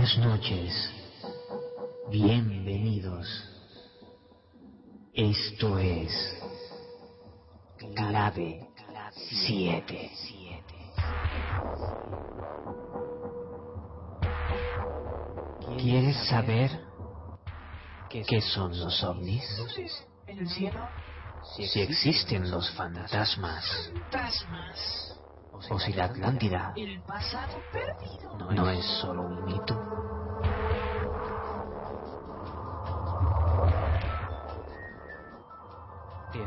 Buenas noches. Bienvenidos. Esto es Clave 7. ¿Quieres saber qué son los ovnis? en el cielo. Si existen los fantasmas Fantasmas. O si la Atlántida no es solo un mito.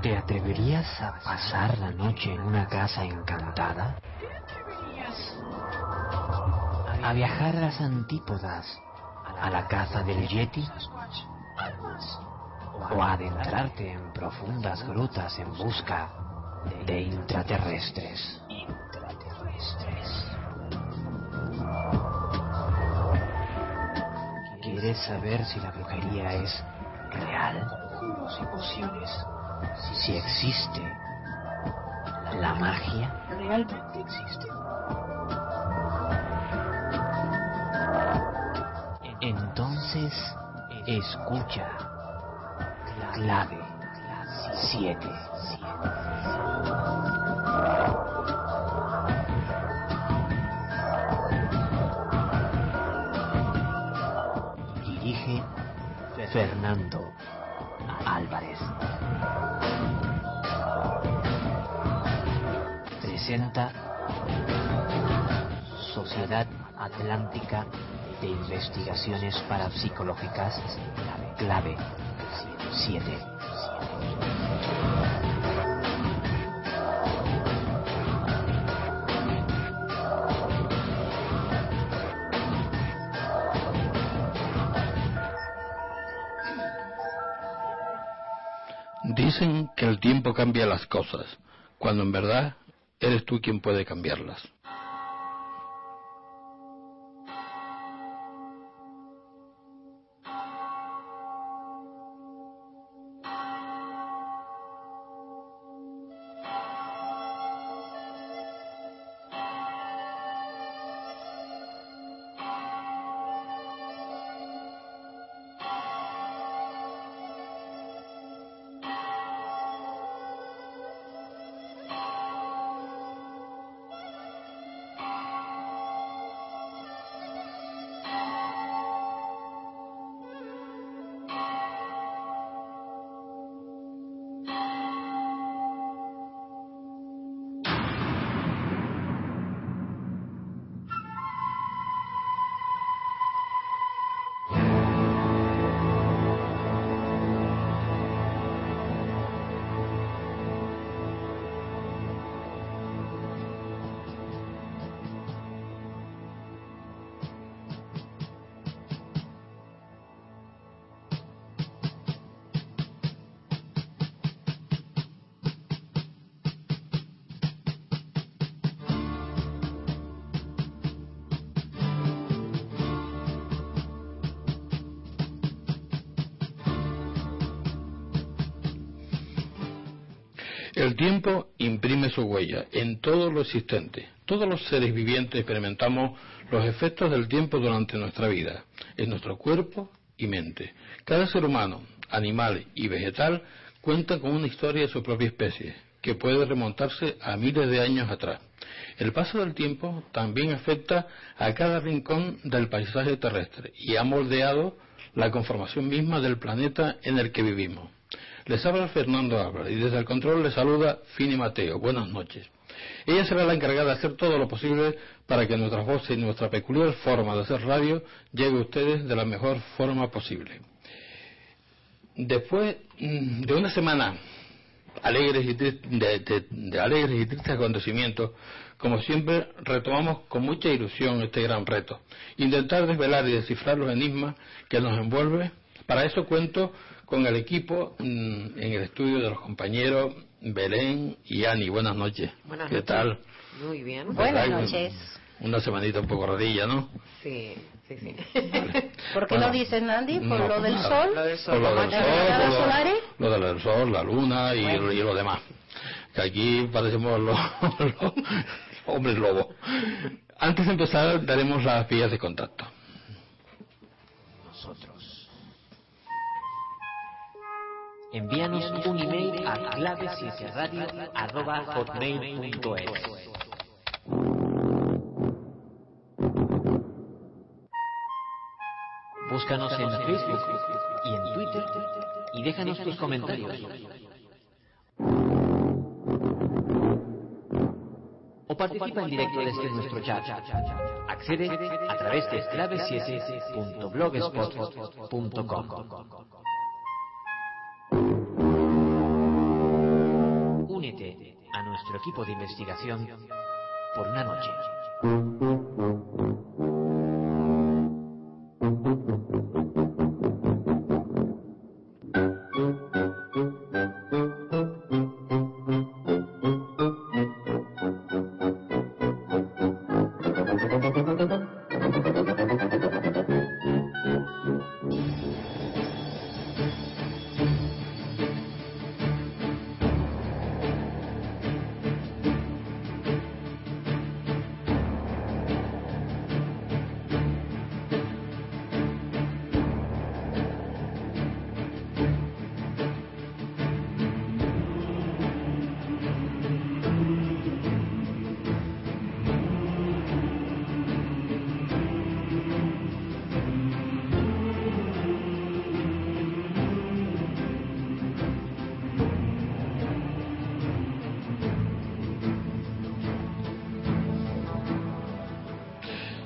¿Te atreverías a pasar la noche en una casa encantada? ¿A viajar a las antípodas? ¿A la caza del Yeti? ¿O a adentrarte en profundas grutas en busca de intraterrestres? ¿Quieres saber si la brujería es real? Conjuros y pociones. Si existe la magia? ¿Realmente existen? Entonces, escucha. Clave 7. Fernando Álvarez. Presenta Sociedad Atlántica de Investigaciones Parapsicológicas, clave 7. Dicen que el tiempo cambia las cosas, cuando en verdad eres tú quien puede cambiarlas. El tiempo imprime su huella en todo lo existente. Todos los seres vivientes experimentamos los efectos del tiempo durante nuestra vida, en nuestro cuerpo y mente. Cada ser humano, animal y vegetal cuenta con una historia de su propia especie, que puede remontarse a miles de años atrás. El paso del tiempo también afecta a cada rincón del paisaje terrestre y ha moldeado la conformación misma del planeta en el que vivimos. Les habla Fernando Álvarez y desde el control les saluda Fini Mateo. Buenas noches. Ella será la encargada de hacer todo lo posible para que nuestras voces y nuestra peculiar forma de hacer radio llegue a ustedes de la mejor forma posible. Después mm, de una semana alegres y de- de alegres y tristes acontecimientos, como siempre retomamos con mucha ilusión este gran reto, intentar desvelar y descifrar los enigmas que nos envuelve. Para eso cuento con el equipo mm, en el estudio de los compañeros Belén y Ani. Buenas noches. Buenas ¿Qué noches. tal? Muy bien. Buenas noches. Una semanita un poco radilla, ¿no? Sí, sí, sí. ¿Por qué Bueno, lo dices, Nandi? ¿Por no, lo del nada. sol? Lo del sol. Por lo del ¿Las sol, por lo- solares? lo del sol, la luna y, y lo demás. Que aquí parecemos los, los hombres lobos. Antes de empezar, daremos las vías de contacto. Envíanos un email a clavesiesradio.hotmail.es Búscanos en Facebook y en Twitter y déjanos tus comentarios. O participa en directo desde nuestro chat. Accede a través de clavesiete.blogspot.com. A nuestro equipo de investigación por una noche.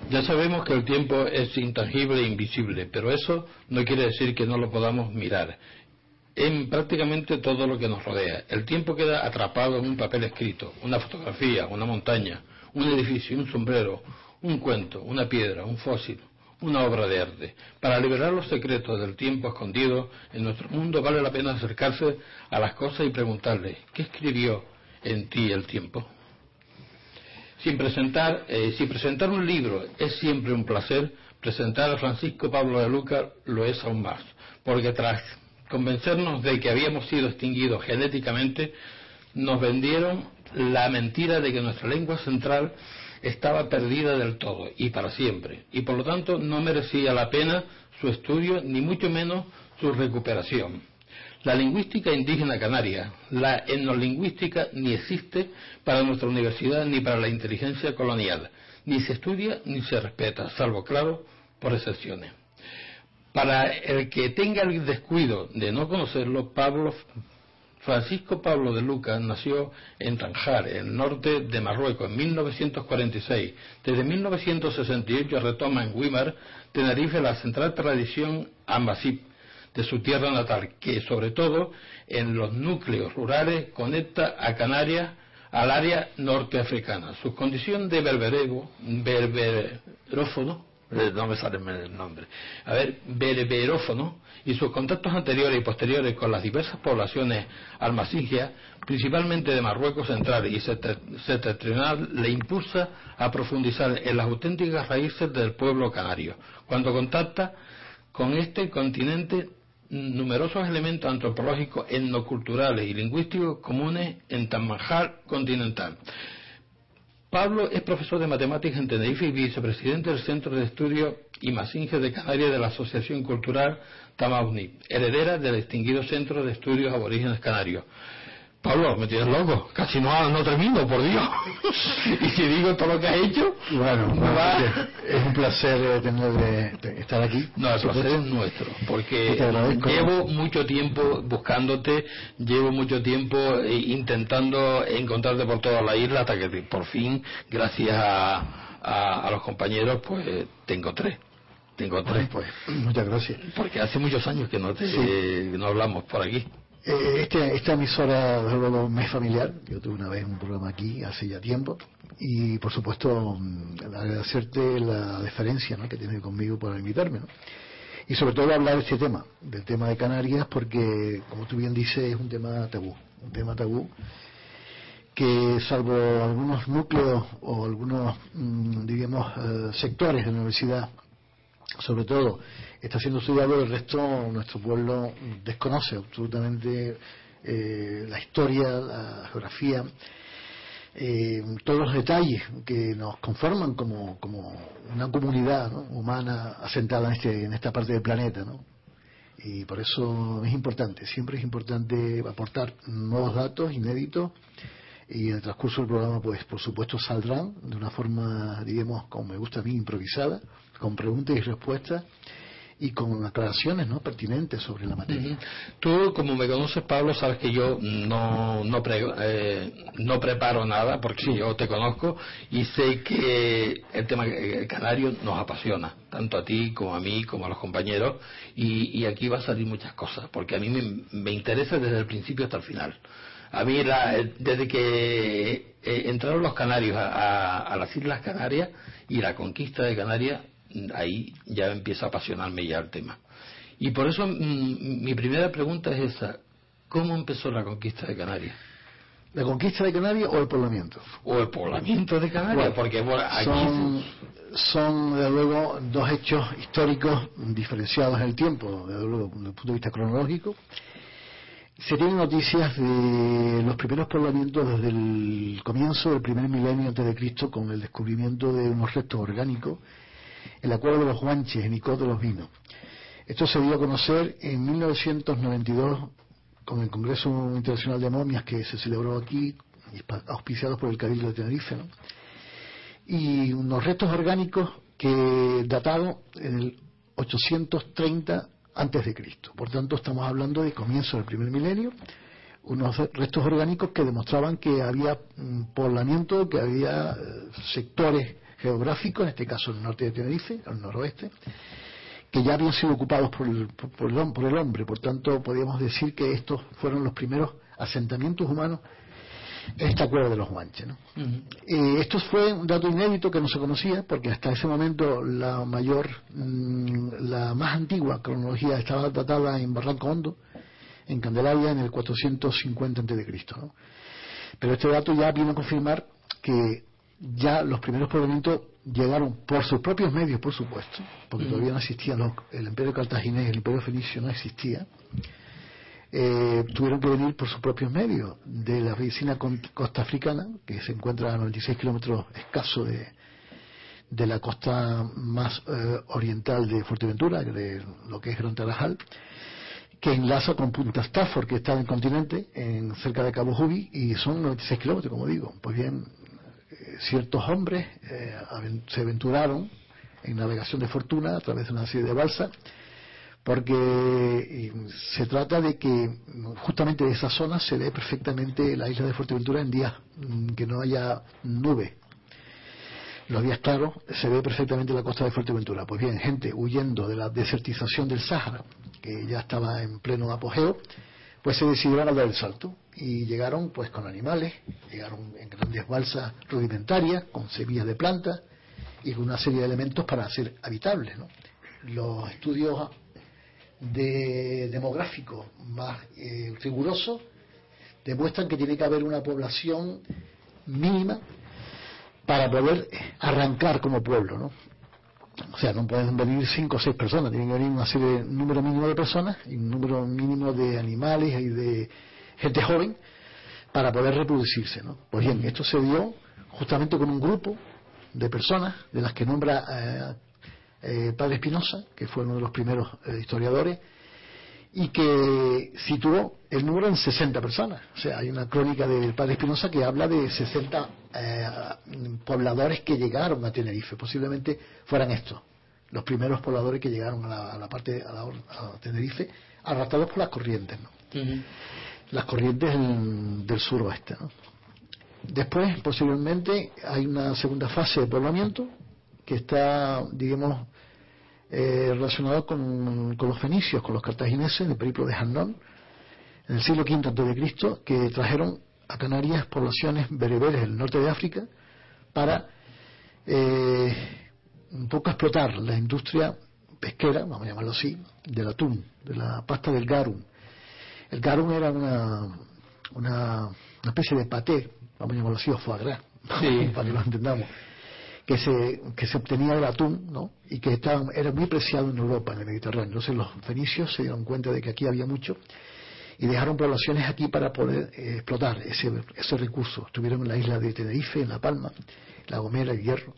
Ya sabemos que el tiempo es intangible e invisible, pero eso no quiere decir que no lo podamos mirar en prácticamente todo lo que nos rodea. El tiempo queda atrapado en un papel escrito, una fotografía, una montaña, un edificio, un sombrero, un cuento, una piedra, un fósil, una obra de arte. Para liberar los secretos del tiempo escondido en nuestro mundo vale la pena acercarse a las cosas y preguntarle, ¿qué escribió en ti el tiempo? Sin presentar, eh, si presentar un libro es siempre un placer, presentar a Francisco Pablo de Luca lo es aún más, porque tras convencernos de que habíamos sido extinguidos genéticamente, nos vendieron la mentira de que nuestra lengua central estaba perdida del todo y para siempre, y por lo tanto no merecía la pena su estudio, ni mucho menos su recuperación. La lingüística indígena canaria, la etnolingüística ni existe para nuestra universidad ni para la inteligencia colonial. Ni se estudia ni se respeta, salvo, claro, por excepciones. Para el que tenga el descuido de no conocerlo, Pablo, Francisco Pablo de Lucas nació en Tanjar, en el norte de Marruecos, en 1946. Desde 1968 retoma en Weimar, Tenerife, la central tradición Amasip, de su tierra natal, que sobre todo en los núcleos rurales conecta a Canarias al área norteafricana. Su condición de berberego, berberófono, no me sale el nombre, a ver, berberófono, y sus contactos anteriores y posteriores con las diversas poblaciones almacingias, principalmente de Marruecos central y septentrional, le impulsa a profundizar en las auténticas raíces del pueblo canario. Cuando contacta con este continente numerosos elementos antropológicos, etnoculturales y lingüísticos comunes en Tamanjar continental. Pablo es profesor de matemáticas en Tenerife y vicepresidente del Centro de Estudios Imasinge de Canarias de la Asociación Cultural Tamauni, heredera del distinguido Centro de Estudios Aborígenes Canarios. Pablo, me tienes loco, casi no, no termino, por Dios. y si digo todo lo que has hecho, bueno, no va... es un placer eh, tener de estar aquí. No, el placer es nuestro, porque llevo mucho tiempo buscándote, llevo mucho tiempo eh, intentando encontrarte por toda la isla hasta que por fin, gracias a, a, a los compañeros, pues te encontré. Te encontré. pues, muchas gracias. Porque hace muchos años que no, te, sí. no hablamos por aquí. Eh, este, esta emisora, luego, me es familiar. Yo tuve una vez un programa aquí hace ya tiempo. Y, por supuesto, mm, agradecerte la deferencia ¿no? que tienes conmigo por invitarme. ¿no? Y, sobre todo, hablar de este tema, del tema de Canarias, porque, como tú bien dices, es un tema tabú. Un tema tabú que, salvo algunos núcleos o algunos, mmm, diríamos, eh, sectores de la universidad, sobre todo está siendo estudiado, el resto nuestro pueblo desconoce absolutamente eh, la historia, la geografía. eh, todos los detalles que nos conforman como, como una comunidad humana asentada en, este, en esta parte del planeta. ¿no? Y por eso es importante, siempre es importante aportar nuevos datos inéditos y en el transcurso del programa, pues por supuesto saldrán de una forma, digamos, como me gusta a mí, improvisada, con preguntas y respuestas y con aclaraciones ¿no? pertinentes sobre la materia. Tú, como me conoces, Pablo, sabes que yo no, no, pre- eh, no preparo nada porque yo te conozco y sé que el tema canario nos apasiona, tanto a ti como a mí, como a los compañeros, y, y aquí va a salir muchas cosas, porque a mí me, me interesa desde el principio hasta el final. A mí, la- desde que eh, entraron los canarios a, a- a las Islas Canarias y la conquista de Canarias, ahí ya empieza a apasionarme ya el tema. Y por eso mm, mi primera pregunta es esa. ¿Cómo empezó la conquista de Canarias? ¿La conquista de Canarias o el poblamiento? O el poblamiento de Canarias, Bueno, porque bueno, aquí son, son, desde luego, dos hechos históricos diferenciados en el tiempo, desde luego, desde el punto de vista cronológico. Se tienen noticias de los primeros poblamientos desde el comienzo del primer milenio antes de Cristo con el descubrimiento de unos restos orgánicos en la cueva de los Guanches, en Icod de los Vinos. Esto se dio a conocer en 1992 con el Congreso Internacional de Momias que se celebró aquí, auspiciado por el Cabildo de Tenerife, y unos restos orgánicos que dataron en el 830 antes de Cristo. Por tanto, estamos hablando de comienzo del primer milenio, unos restos orgánicos que demostraban que había mm, poblamiento, que había eh, sectores geográficos, en este caso el norte de Tenerife, el noroeste, que ya habían sido ocupados por el, por, por el por el hombre. Por tanto, podríamos decir que estos fueron los primeros asentamientos humanos en esta cueva de los Guanches. Eh, esto fue un dato inédito que no se conocía porque hasta ese momento la mayor, mm, la más antigua cronología estaba datada en Barranco Hondo, en Candelaria, en el 450 a.C. ¿no? Pero este dato ya vino a confirmar que ya los primeros poblamientos llegaron por sus propios medios, por supuesto, porque todavía no existían los, el imperio cartaginés, el imperio fenicio no existía, eh, tuvieron que venir por sus propios medios de la vecina costa africana, que se encuentra a 96 kilómetros escaso de, de la costa más eh, oriental de Fuerteventura, de lo que es Gran Tarajal, que enlaza con Punta Stafford, que está en el continente, en, cerca de Cabo Jubi, y son 96 kilómetros, como digo. Pues bien, ciertos hombres eh, se aventuraron en navegación de fortuna a través de una serie de balsas, porque eh, se trata de que justamente de esa zona se ve perfectamente la isla de Fuerteventura en días mm, que no haya nube. Los días claros se ve perfectamente la costa de Fuerteventura. Pues bien, gente huyendo de la desertización del Sáhara, que ya estaba en pleno apogeo, pues se decidieron a dar el salto y llegaron pues con animales, llegaron en grandes balsas rudimentarias, con semillas de plantas y con una serie de elementos para ser habitables. ¿no? Los estudios de demográficos más eh, rigurosos demuestran que tiene que haber una población mínima para poder arrancar como pueblo, ¿no? O sea, no pueden venir cinco o seis personas, tienen que venir una serie, un número mínimo de personas y un número mínimo de animales y de gente joven para poder reproducirse, ¿no? Pues bien, esto se dio justamente con un grupo de personas, de las que nombra eh, eh, Padre Espinosa, que fue uno de los primeros eh, historiadores, y que situó el número en 60 personas. O sea, hay una crónica del Padre Espinosa que habla de 60 eh, pobladores que llegaron a Tenerife. Posiblemente fueran estos, los primeros pobladores que llegaron a la, parte, a, la, Tenerife, arrastrados por las corrientes, ¿no? Las corrientes del, suroeste. ¿no? Después, posiblemente, hay una segunda fase de poblamiento que está, digamos, eh, relacionado con, con los fenicios, con los cartagineses, en el periplo de Hannón, en el siglo V a.C., que trajeron a Canarias poblaciones bereberes del norte de África para eh, un poco explotar la industria pesquera, vamos a llamarlo así, del atún, de la pasta del garum. El garum era una, una, especie de paté, vamos a llamarlo así, o foie gras, Sí. para que lo entendamos, que se, que se obtenía del atún, ¿no? Y que estaba, era muy preciado en Europa, en el Mediterráneo. Entonces los fenicios se dieron cuenta de que aquí había mucho y dejaron poblaciones aquí para poder eh, explotar ese, ese recurso. Estuvieron en la isla de Tenerife, en La Palma, La Gomera, El Hierro.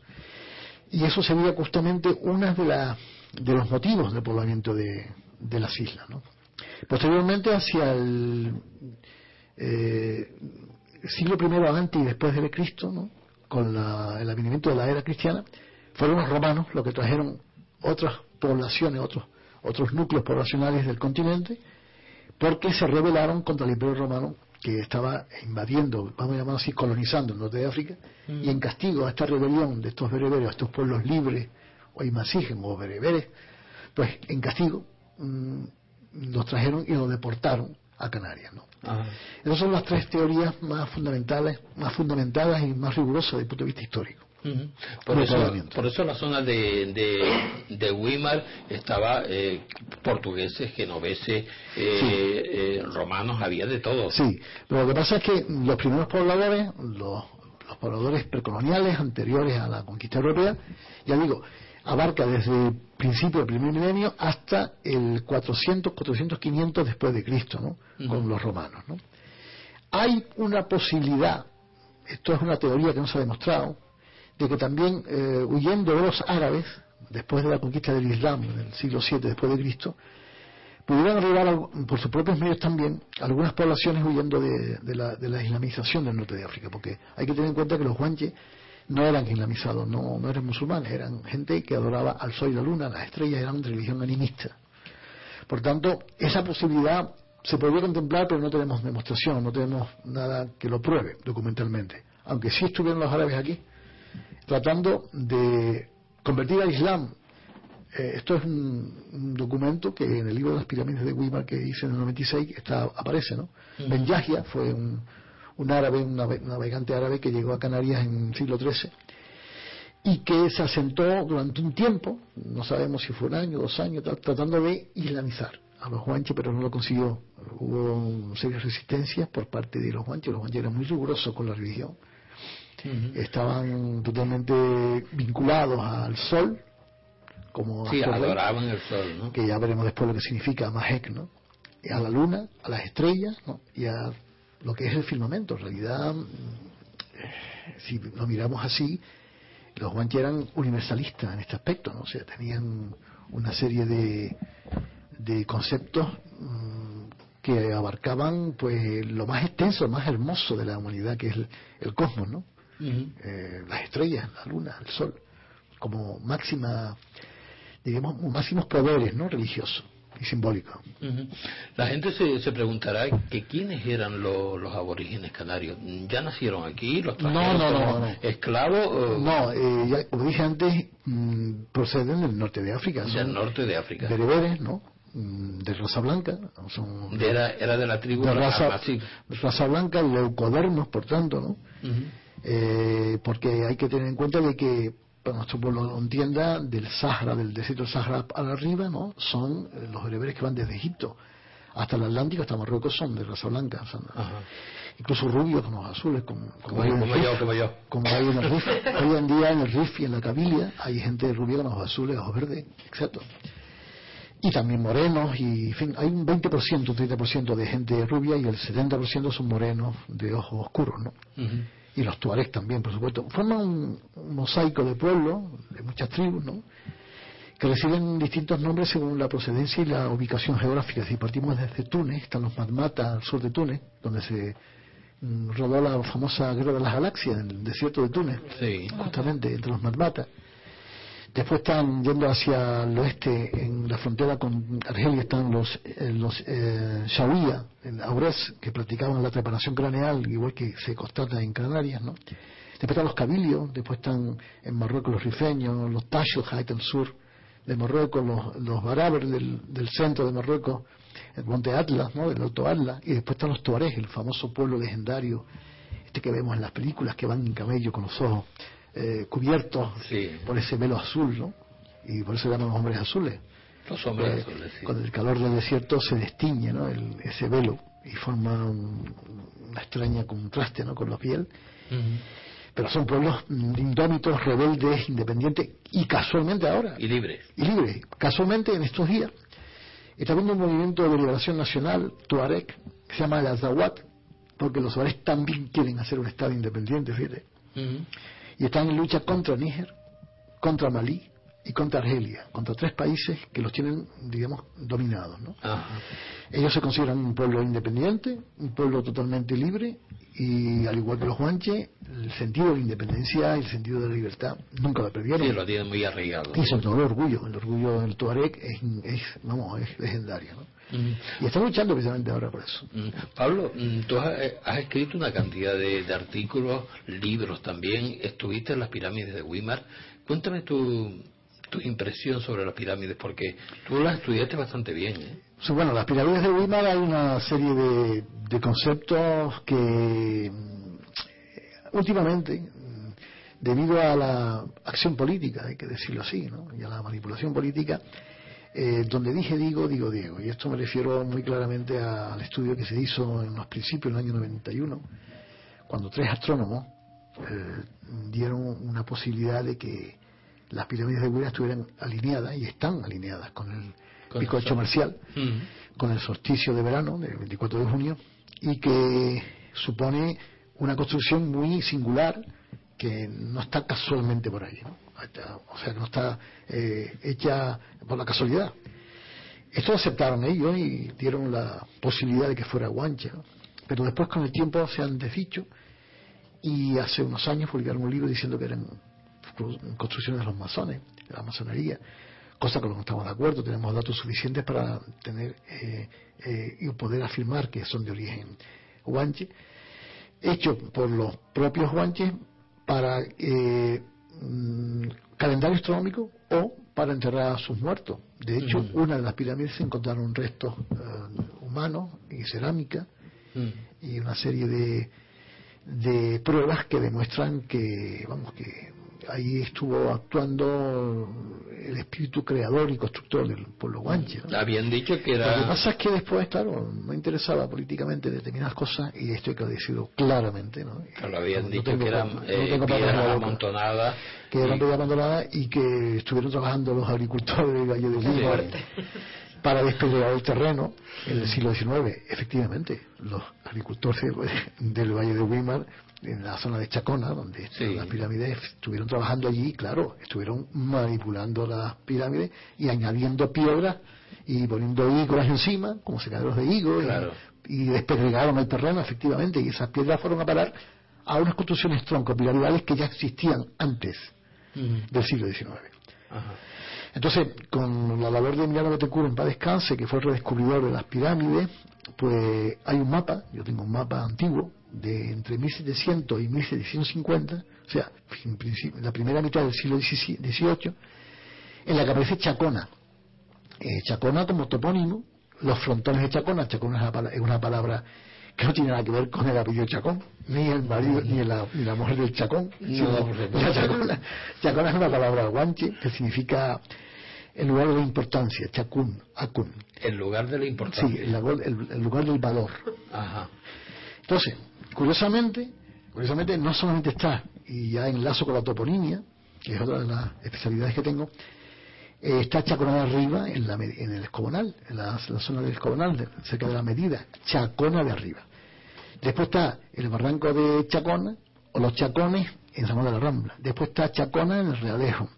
Y eso sería justamente uno de, la- de los motivos del poblamiento de, de las islas. ¿no? Posteriormente, hacia el eh, siglo I antes y después de Cristo, ¿no? con la- el advenimiento de la era cristiana, fueron los romanos los que trajeron otras poblaciones, otros, otros núcleos poblacionales del continente, porque se rebelaron contra el imperio romano que estaba invadiendo, vamos a llamarlo así, colonizando el norte de África, y en castigo a esta rebelión de estos bereberes, a estos pueblos libres, o imasígen, o bereberes, pues en castigo mm, los trajeron y los deportaron a Canarias, ¿no? Ajá. Esas son las tres teorías más fundamentales, más fundamentadas y más rigurosas desde el punto de vista histórico. Por eso, por eso la zona de, de, de Weimar estaba eh, portugueses, genoveses, eh, eh, romanos, había de todo. Sí, pero lo que pasa es que los primeros pobladores, los, los pobladores precoloniales anteriores a la conquista europea, ya digo, abarca desde el principio del primer milenio hasta el 400, 400, 500 después de Cristo, ¿no? Con los romanos, ¿no? Hay una posibilidad, esto es una teoría que no se ha demostrado, de que también eh, huyendo de los árabes, después de la conquista del Islam en el siglo VII después de Cristo, pudieran arribar por sus propios medios también algunas poblaciones huyendo de, de la, de la islamización del norte de África, porque hay que tener en cuenta que los guanches no eran islamizados, no, no eran musulmanes, eran gente que adoraba al sol y la luna, las estrellas eran de religión animista. Por tanto, esa posibilidad se podría contemplar, pero no tenemos demostración, no tenemos nada que lo pruebe documentalmente. Aunque sí estuvieron los árabes aquí, tratando de convertir al Islam. Eh, esto es un, un documento que en el libro de las pirámides de Weimar que hice en el 96 está, aparece, ¿no? Ben Yahya fue un, un árabe, un nave- navegante árabe que llegó a Canarias en el siglo XIII y que se asentó durante un tiempo, no sabemos si fue un año, dos años, tra- tratando de islamizar a los guanches, pero no lo consiguió. Hubo serias resistencias por parte de los guanches, los guanches eran muy rigurosos con la religión estaban totalmente vinculados al sol, como Sí, adoraban el sol, ¿no? que ya veremos después lo que significa Mahek, ¿no? A la luna, a las estrellas, ¿no? Y a lo que es el firmamento. En realidad, eh, si lo miramos así, los guanches eran universalistas en este aspecto, ¿no? O sea, tenían una serie de, de conceptos mm, que abarcaban pues lo más extenso, lo más hermoso de la humanidad, que es el, el cosmos, ¿no? Eh, las estrellas, la luna, el sol, como máxima, digamos, máximos poderes ¿no? religiosos y. Ujú. La gente se, se preguntará que quiénes eran lo- los aborígenes canarios. ¿Ya nacieron aquí? ¿Los No, no, no, no. esclavos? o No, eh, ya, como dije antes, mm, proceden del norte de África, Del son norte de África. bereberes, ¿no? Mm, de raza blanca, son De- Era, era de la tribu de raza, raza blanca, leucodermos, por tanto, ¿no? Eh, porque hay que tener en cuenta de que para nuestro pueblo lo entienda del Sahara, del desierto del Sahara para arriba, ¿no? Son eh, los bereberes que van desde Egipto hasta el Atlántico, hasta Marruecos, son de raza blanca, son, incluso rubios con ojos azules, como, Como, hay en el yo, como yo. como hay en el Rif. Hoy en día en el Rif y en la Cabilia hay gente rubia con ojos azules, ojos verdes, etc. Y también morenos, y en fin, hay un 20%, un 30% de gente rubia y el 70% son morenos de ojos oscuros, ¿no? Y los tuaregs también, por supuesto. Forman un, un mosaico de pueblos, de muchas tribus, ¿no? que reciben distintos nombres según la procedencia y la ubicación geográfica. Si partimos desde Túnez, están los Matmata al sur de Túnez, donde se mm, rodó la famosa Guerra de las Galaxias, en el desierto de Túnez, Sí. justamente entre los Matmata. Después están yendo hacia el oeste, en la frontera con Argelia, están los, eh, los eh, en Aurés, que practicaban la trepanación craneal, igual que se constata en Canarias, ¿no? Después están los Cabilios, después están en Marruecos los rifeños, los Tashelhait al sur de Marruecos, los, los Baraber del, del centro de Marruecos, el monte Atlas, ¿no? El Alto Atlas, y después están los Tuareg, el famoso pueblo legendario, este que vemos en las películas que van en camello con los ojos eh, cubiertos Sí. por ese velo azul, ¿no? Y por eso llaman los hombres azules. Los hombres azules, sí. Con el calor del desierto se destiñe, ¿no? El- ese velo y forma un- una extraña contraste, ¿no? Con la piel. Pero son pueblos mm, indómitos, rebeldes, independientes y casualmente ahora Y libres. y libres. Casualmente en estos días Está habiendo un movimiento de liberación nacional, Tuareg, que se llama el Azawad, porque los Tuareg también quieren hacer un Estado independiente, fíjate. Y están en lucha contra Níger, contra Malí y contra Argelia, contra tres países que los tienen, digamos, dominados. ¿no? Ajá. Ellos se consideran un pueblo independiente, un pueblo totalmente libre, y al igual que los guanches, el sentido de la independencia y el sentido de la libertad nunca lo perdieron. Sí, lo tienen muy arraigado. Y sobre todo el orgullo, el orgullo del Tuareg es, es, vamos, es legendario. ¿no? Ujú. Y están luchando precisamente ahora por eso. Mm. Pablo, mm, tú has, eh, has escrito una cantidad de, de artículos, libros también, estuviste en las pirámides de Weimar. Cuéntame tu, tu impresión sobre las pirámides, porque tú las estudiaste bastante bien. ¿eh? Sí, bueno, las pirámides de Weimar hay una serie de, de conceptos que mm, últimamente, mm, debido a la acción política, hay que decirlo así, ¿no? y a la manipulación política, eh, donde dije digo, digo Diego. Y esto me refiero muy claramente a- al estudio que se hizo en los principios del año 91, cuando tres astrónomos eh, dieron una posibilidad de que las pirámides de Weimar estuvieran alineadas, y están alineadas con el Con pico el hecho sol. marcial, Ujú. con el solsticio de verano del 24 de junio y que supone una construcción muy singular que no está casualmente por ahí, ¿no? O sea no está eh, hecha por la casualidad. Esto aceptaron ellos y dieron la posibilidad de que fuera guancha, pero después con el tiempo se han desdicho y hace unos años publicaron un libro diciendo que eran construcciones de los masones, de la masonería, cosa con la que no estamos de acuerdo, tenemos datos suficientes para tener eh, eh, y poder afirmar que son de origen guanche, hechos por los propios guanches para eh, mm, calendario astronómico o para enterrar a sus muertos. De hecho, una de las pirámides se encontraron restos eh, humanos y cerámica Mm. y una serie de, de pruebas que demuestran que, vamos, que ahí estuvo actuando el espíritu creador y constructor del pueblo guanche. ¿no? Habían dicho que Lo que era... pasa es que después, claro, no interesaba políticamente determinadas cosas y esto hay que decirlo claramente, ¿no? Claro, habían No dicho tengo que eran eh, piedras amontonadas. que eran y- piedras abandonadas y que estuvieron trabajando los agricultores del Valle de Weimar para despedregar el terreno en el siglo XIX. Efectivamente, los agricultores del Valle de Weimar, en la zona de Chacona, donde están Sí. las pirámides, estuvieron trabajando allí, claro, estuvieron manipulando las pirámides y añadiendo piedras y poniendo higos encima, como secaderos de higos, y- Claro. y, despedregaron el terreno, efectivamente, y esas piedras fueron a parar a unas construcciones troncopiramidales que ya existían antes del siglo XIX. Ajá. Entonces, con la labor de Emiliano Betecur en paz descanse, que fue el redescubridor de las pirámides, pues hay un mapa, yo tengo un mapa antiguo, de entre 1700 y 1750, o sea, en la primera mitad del siglo XVIII, en la que aparece Chacona. Eh, Chacona como topónimo, los frontones de Chacona, Chacona es una, pala- es una palabra que no tiene nada que ver con el apellido Chacón, ni el marido, ni la, ni la mujer del Chacón, No, sino supuesto. la Chacona. Chacona es una palabra guanche que significa el lugar de la importancia, Chacún, Acun. El lugar de la importancia. Sí, el- el lugar del valor. Ajá. Entonces, curiosamente, curiosamente no solamente está, y ya enlazo con la toponimia, que es otra de las especialidades que tengo, eh, está Chacona de arriba en, la, en el Escobonal, en la, zona del Escobonal, de- cerca de la medida, Chacona de arriba. Después está el barranco de Chacona, o los Chacones en San de la Rambla. Después está Chacona en el Realejo.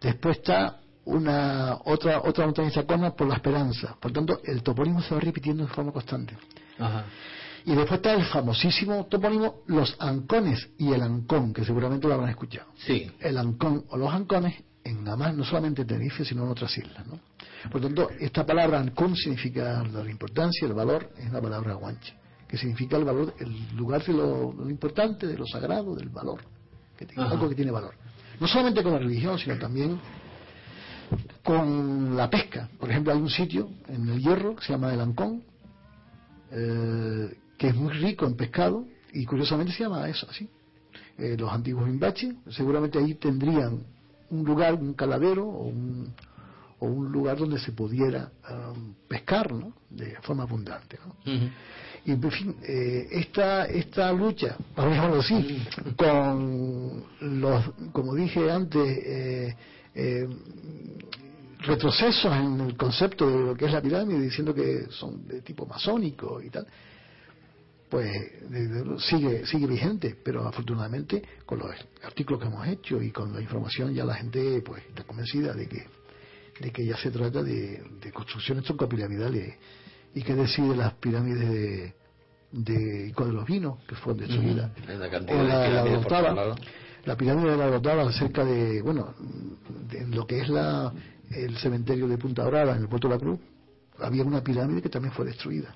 Después está una otra otra montaña Chacona por la Esperanza. Por tanto, el topónimo se va repitiendo de forma constante. Ajá. Y después está el famosísimo topónimo Los Ancones y el Ancón, que seguramente lo habrán escuchado. Sí. El Ancón o los Ancones, en nada más, no solamente en Tenerife, sino en otras islas. ¿no? Por lo tanto, esta palabra Ancón significa la importancia, el valor, es una palabra guanche, que significa el valor, el lugar de lo, lo importante, de lo sagrado, del valor, que tiene- algo que tiene valor. No solamente con la religión, sino también con la pesca. Por ejemplo, hay un sitio en el Hierro que se llama el Ancón, eh, que es muy rico en pescado y curiosamente se llama eso así. Eh, los antiguos Imbache, seguramente ahí tendrían un lugar, un caladero o un, o un lugar donde se pudiera am, pescar ¿no? de forma abundante. ¿no? Y en fin, eh, esta, esta lucha, llamarlo así, con los, como dije antes, eh, eh, retrocesos en el concepto de lo que es la pirámide, diciendo que son de tipo masónico y tal, pues sigue sigue vigente, pero afortunadamente con los artículos que hemos hecho y con la información ya la gente pues está convencida de que de que ya se trata de, de construcciones troncopiramidales y que decide las pirámides de de Ico de los Vinos que fueron destruidas. En la cantidad o de la, la lados. la pirámide de la Orotava cerca de bueno de lo que es la el cementerio de Punta Brava en el puerto de la Cruz había una pirámide que también fue destruida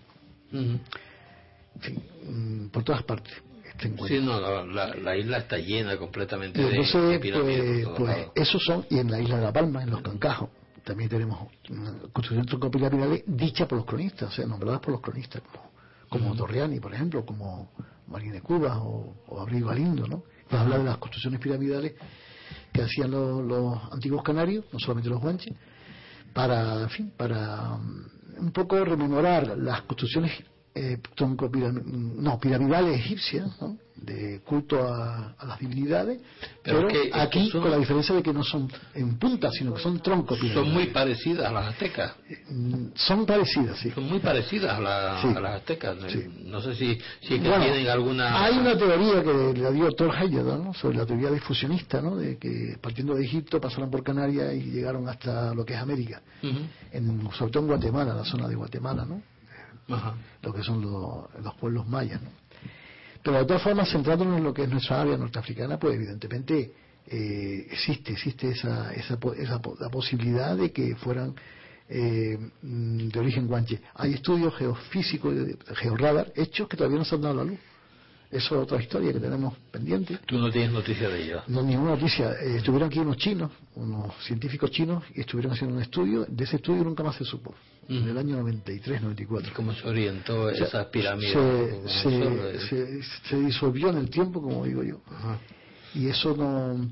fin, mm, por todas partes este. Sí, no, la, la- la isla está llena completamente de, de entonces, pirámides pues, pues, esos son, y en la isla de La Palma, en los Cancajos, también tenemos una construcción troncopiramidales dicha por los cronistas, o sea, nombradas por los cronistas, como, como Torriani, por ejemplo, como Marín de Cuba o, o Abril Galindo, ¿no? Nos habla de las construcciones piramidales que hacían los, los antiguos canarios, no solamente los guanches, para, en fin, para mm, un poco rememorar las construcciones eh, troncopiram- no, piramidales egipcias, ¿no? de culto a, a las divinidades, Pero que aquí son- con la diferencia de que no son en punta, sino que son troncos Son piramidales. muy parecidas a las aztecas. Mm, Son parecidas, sí. Son muy parecidas a, la- Sí. a las aztecas. Sí. No sé si, si es que Bueno, tienen alguna... Hay una teoría que le dio Thor Heyerdahl, ¿no? sobre la teoría difusionista, ¿no? de que partiendo de Egipto pasaron por Canarias y llegaron hasta lo que es América, en, sobre todo en Guatemala, la zona de Guatemala, ¿no? Ajá. lo que son los, los pueblos mayas. Pero de todas formas, centrándonos en lo que es nuestra área norteafricana, pues evidentemente eh, existe existe esa, esa, esa la posibilidad de que fueran eh, de origen guanche. Hay estudios geofísicos, georradar, hechos que todavía no se han dado a la luz. Eso es otra historia que tenemos pendiente. Tú no tienes noticia de ello. No, ninguna noticia. Eh, estuvieron aquí unos chinos, unos científicos chinos, y estuvieron haciendo un estudio. De ese estudio nunca más se supo. En el año 93, 94. ¿Cómo se orientó O sea, esas pirámides? Se, ¿Cómo se- se- se- se disolvió en el tiempo, como digo yo. Ajá. Y eso no,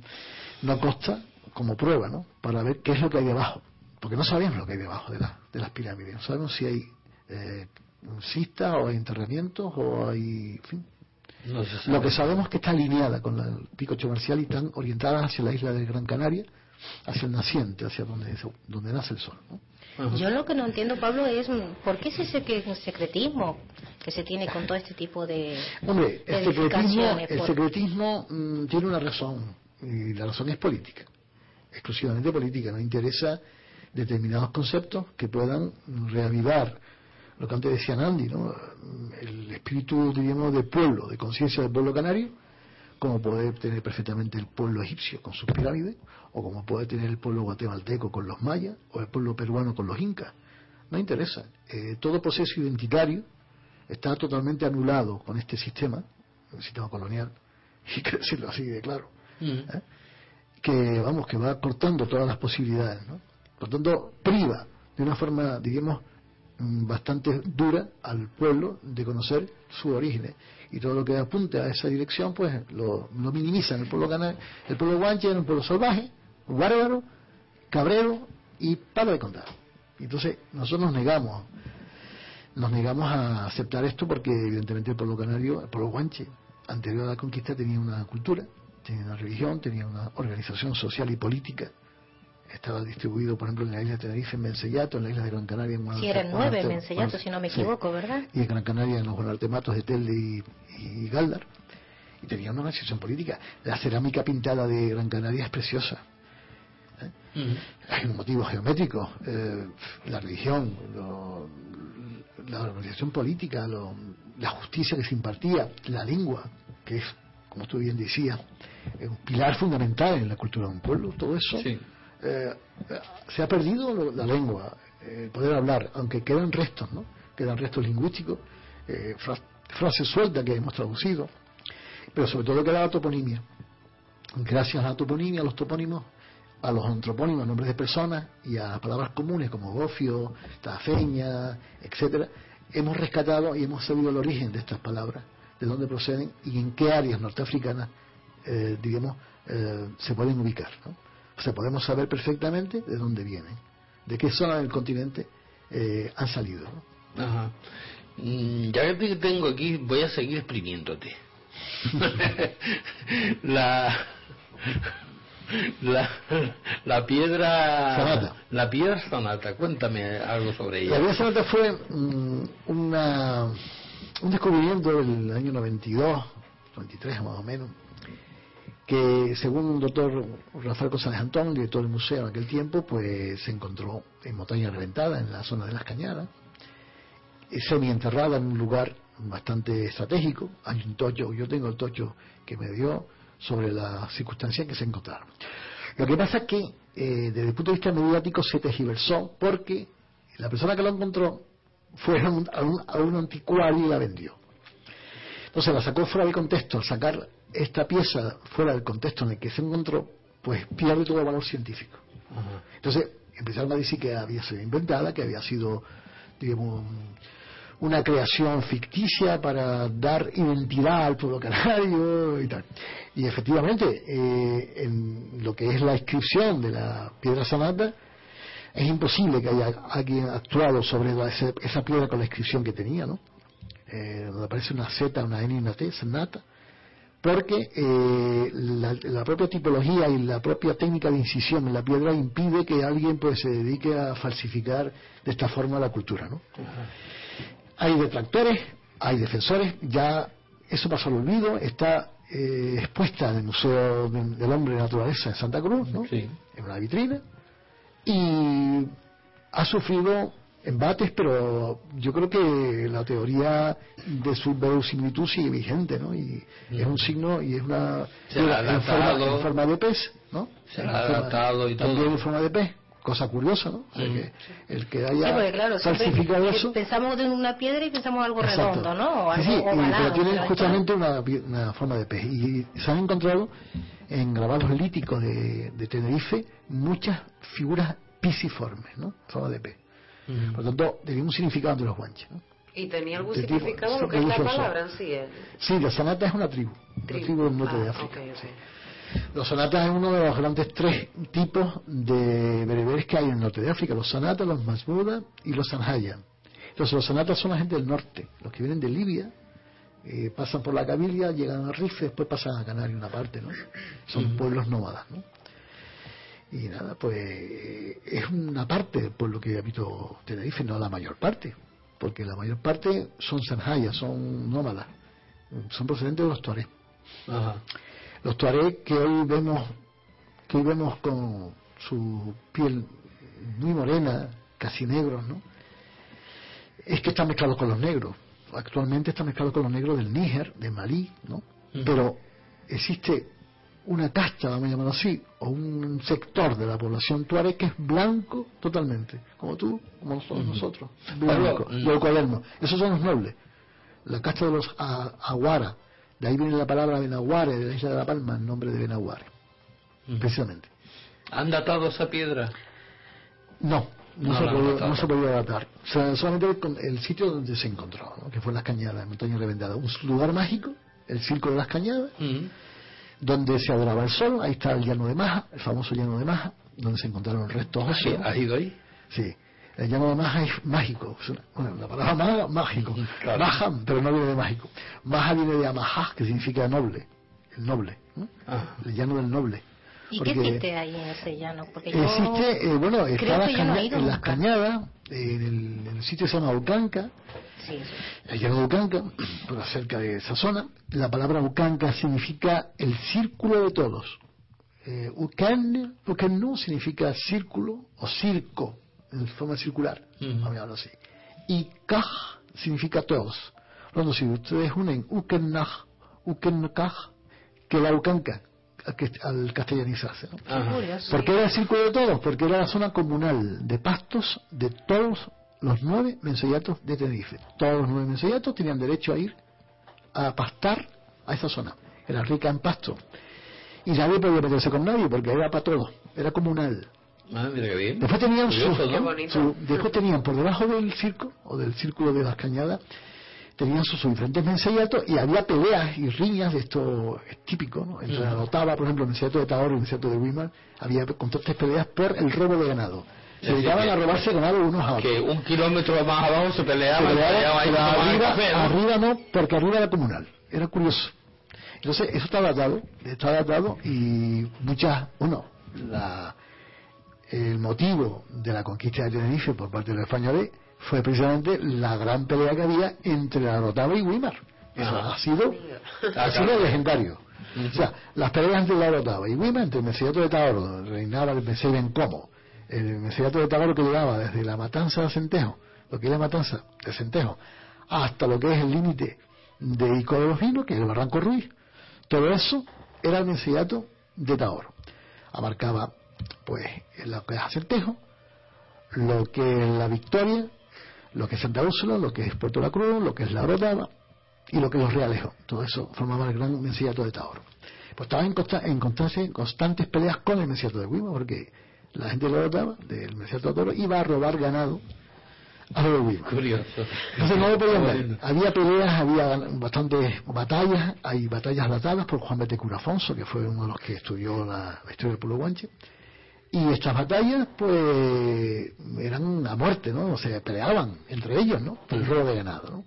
no consta como prueba, ¿no? Para ver qué es lo que hay debajo. Porque no sabemos lo que hay debajo de, la- de las pirámides. No sabemos si hay eh, cistas o hay enterramientos o hay. en fin. No se sabe. Lo que sabemos es que está alineada con la- el pico comercial y están orientadas hacia la isla de Gran Canaria, hacia el naciente, hacia donde, donde nace el sol. Yo lo que no entiendo, Pablo, es mm, por qué ese secre- secretismo que se tiene con todo este tipo de, Hombre, el secretismo, el secretismo mm, tiene una razón, y la razón es política, exclusivamente política. No interesa determinados conceptos que puedan reavivar lo que antes decía Andy, ¿no? Mm, el espíritu, diríamos, de pueblo, de conciencia del pueblo canario, como puede tener perfectamente el pueblo egipcio con sus pirámides, o como puede tener el pueblo guatemalteco con los mayas, o el pueblo peruano con los incas. No interesa. Eh, todo proceso identitario está totalmente anulado con este sistema, el sistema colonial, y que decirlo así de claro, Ujú. ¿eh? que vamos, que va cortando todas las posibilidades, ¿no? Por tanto, priva de una forma, diríamos, mm, bastante dura al pueblo de conocer sus orígenes y todo lo que apunte a esa dirección pues lo, lo minimizan. El pueblo cana- el pueblo guanche era un pueblo salvaje bárbaro cabrero y palo de condado. Y entonces nosotros nos negamos nos negamos a aceptar esto porque evidentemente el pueblo canario el pueblo guanche anterior a la conquista tenía una cultura tenía una religión tenía una organización social y política estaba distribuido, por ejemplo, en la isla de Tenerife, en Mensellato, en la isla de Gran Canaria, en Si Guanarte- eran nueve Guanarte- Mensellato, si no me sí. equivoco, ¿verdad? Y en Gran Canaria, en los Guanartematos de Telde y, y Galdar. Y tenía una organización política. La cerámica pintada de Gran Canaria es preciosa. Ujú. Hay un motivo geométrico, eh, la religión, lo- la organización política, lo- la justicia que se impartía, la lengua, que es, como tú bien decías, es un pilar fundamental en la cultura de un pueblo, todo eso Sí. Eh, se ha perdido la lengua, el poder hablar, aunque quedan restos, ¿no? Quedan restos lingüísticos, eh, fra- frases sueltas que hemos traducido, pero sobre todo queda la toponimia. Gracias a la toponimia, a los topónimos, a los antropónimos, nombres de personas y a palabras comunes como gofio, tafeña, etcétera, hemos rescatado y hemos sabido el origen de estas palabras, de dónde proceden y en qué áreas norteafricanas, eh, digamos, se pueden ubicar. ¿no? O sea, podemos saber perfectamente de dónde vienen, de qué zona del continente eh, han salido. ¿no? Ajá. Ya que te tengo aquí, voy a seguir exprimiéndote. la, La, la piedra... Sonata. La piedra sonata, cuéntame algo sobre La ella. vida sonata fue mm, una, un descubrimiento del año 92, 93 más o menos, que según un doctor Rafael González Antón, director del museo en aquel tiempo, pues se encontró en Montaña Reventada, en la zona de las Cañadas, eh, semi-enterrada en un lugar bastante estratégico. Hay un tocho, yo tengo el tocho que me dio sobre las circunstancias que se encontraron. Lo que pasa es que, eh, desde el punto de vista mediático, se tergiversó porque la persona que lo encontró fue a un, a un- a un anticuario y la vendió. Entonces la sacó fuera de contexto. Al sacar esta pieza fuera del contexto en el que se encontró, pues pierde todo valor científico. Entonces empezaron a decir que había sido inventada, que había sido, digamos, un- una creación ficticia para dar identidad al pueblo canario y tal. Y efectivamente, eh, en lo que es la inscripción de la piedra sonata, es imposible que haya alguien actuado sobre la- ese- esa piedra con la inscripción que tenía, ¿no? Eh, donde aparece una Z, una N y una T, sonata, porque eh, la, la propia tipología y la propia técnica de incisión en la piedra impide que alguien pues se dedique a falsificar de esta forma la cultura, ¿no? Hay detractores, hay defensores, ya eso pasó al olvido, está eh, expuesta en el Museo de- del Hombre y Naturaleza en Santa Cruz, ¿no? Sí. en una vitrina, y ha sufrido embates, pero yo creo que la teoría de su verosimilitud sigue vigente, ¿no? Y es un signo y es una Se ha en, forma, en forma de pez, ¿no? Se En ha adaptado y También todo. en forma de pez, cosa curiosa, ¿no? O sea, que el que haya Sí, porque claro, siempre falsificado eso... pensamos de una piedra y pensamos algo Exacto. redondo, ¿no? O Sí, algo sí, ovalado, pero tiene pero justamente una, una forma de pez. Y se han encontrado en grabados líticos de, de Tenerife muchas figuras pisiformes, ¿no? Forma de pez. Por lo tanto, tenía un significado entre los guanches. ¿no? ¿Y tenía algún De tipo- significado lo que es la palabra en sí? el- Sí, la sonata es una tribu, una tribu del norte de Ah, África. Los sonatas es uno de los grandes tres tipos de bereberes que hay en el norte de África, los sonatas, los masbuda y los sanjaya. Entonces los sonatas son la gente del norte, los que vienen de Libia, eh, pasan por la Cabilia, llegan a Rife, después pasan a Canarias una parte, ¿no? Son pueblos nómadas, ¿no? Y nada, pues eh, es una parte del pueblo que habito Tenerife, no la mayor parte, porque la mayor parte son sanjayas, son nómadas, son procedentes de los tuareg. Los tuareg que hoy vemos que hoy vemos con su piel muy morena casi negros no es que están mezclados con los negros. Actualmente están mezclados con los negros del Níger de Malí no pero existe una casta vamos a llamarlo así o un sector de la población tuareg que es blanco totalmente como tú como todos nosotros blanco Pablo, mm. de cuaderno esos son los nobles la casta de los aguara de ahí viene la palabra Benaguare, de la isla de La Palma, el nombre de Benaguare, precisamente. ¿Han datado esa piedra? No, no, No se, podía, no se podía datar. O sea, solamente el, el sitio donde se encontró, ¿no? que fue en las Cañadas, en Montaña Revendada. Un lugar mágico, el Circo de las Cañadas. Donde se adoraba el sol. Ahí está el llano de Maja, el famoso llano de Maja, donde se encontraron restos óseos. ¿Has ido ahí? Sí. El llano de Maja es mágico. Es una- bueno, la palabra maja, mágico. Claro. Maja, pero no viene de mágico. Maja viene de Amajá, que significa noble. El noble. ¿no? Ah. El llano del noble. ¿Y qué existe ahí en ese llano? Porque yo Existe, eh, bueno, está no he caña- ido en las cañadas, en el, en el sitio que se llama Ucanca, Sí, sí. el llano de Ucanca, por cerca de esa zona. La palabra Ucanca significa el círculo de todos. Eh, Ucan, Ucanu significa círculo o circo, en forma circular, a llamarlo así. Y Kaj significa todos. Cuando si ustedes unen Ukenaj, Ukenkaj, que la Ucanca, al, que- al castellanizarse. ¿no? Ajá. Curioso. ¿Por qué era el círculo de todos? Porque era la zona comunal de pastos de todos los nueve mensellatos de Tenerife. Todos los nueve mensellatos tenían derecho a ir a pastar a esa zona. Era rica en pasto. Y nadie podía meterse con nadie porque era para todos. Era comunal. Ah, mira qué bien. Después tenían, su- después tenían por debajo del circo o del círculo de las cañadas tenían sus, diferentes mensellatos y había peleas y riñas de esto es típico ¿no? entre la Otava por ejemplo el mensellato de Tahor y el mensellato de Weimar había constantes peleas por el robo de ganado. Se dedicaban que- a robarse ganado unos a otros. Que un kilómetro más abajo se Se peleaban, peleaban, peleaban ahí arriba, café, ¿no? arriba no porque arriba era comunal. Era curioso. Entonces, eso está datado, está datado y muchas, uno, la, el motivo de la conquista de Tenerife por parte de los españoles fue precisamente la gran pelea que había entre la Rotava y Weimar. Eso ha sido, ha sido legendario. O sea, las peleas entre la Rotava y Weimar, entre el Mesíato de Taoro, donde reinaba el Mesías Bencomo, el Mesíato de Taoro que llegaba desde la matanza de Centejo, lo que es la matanza de Centejo, hasta lo que es el límite de Ico de los Vinos, que es el Barranco Ruiz, todo eso era el Mesíato de Taoro. Abarcaba, pues, lo que es Acentejo, lo que es la Victoria, lo que es Santa Úrsula, lo que es Puerto La Cruz, lo que es la Rotava y lo que es los Realejos. Todo eso formaba el gran Mesíato de Taoro. Pues estaba en, consta- en constante- constantes peleas con el Mesíato de Guima, porque la gente de la Rotava, del Mesíato de Taoro, iba a robar ganado a los de Guima. Curioso. Entonces no lo podían ver. Había peleas, había bastantes batallas, hay batallas datadas por Juan Betecura Afonso, que fue uno de los que estudió la, la historia del pueblo guanche. Y estas batallas, pues, eran a muerte, ¿no? O sea, peleaban entre ellos, ¿no? Por el robo de ganado, ¿no?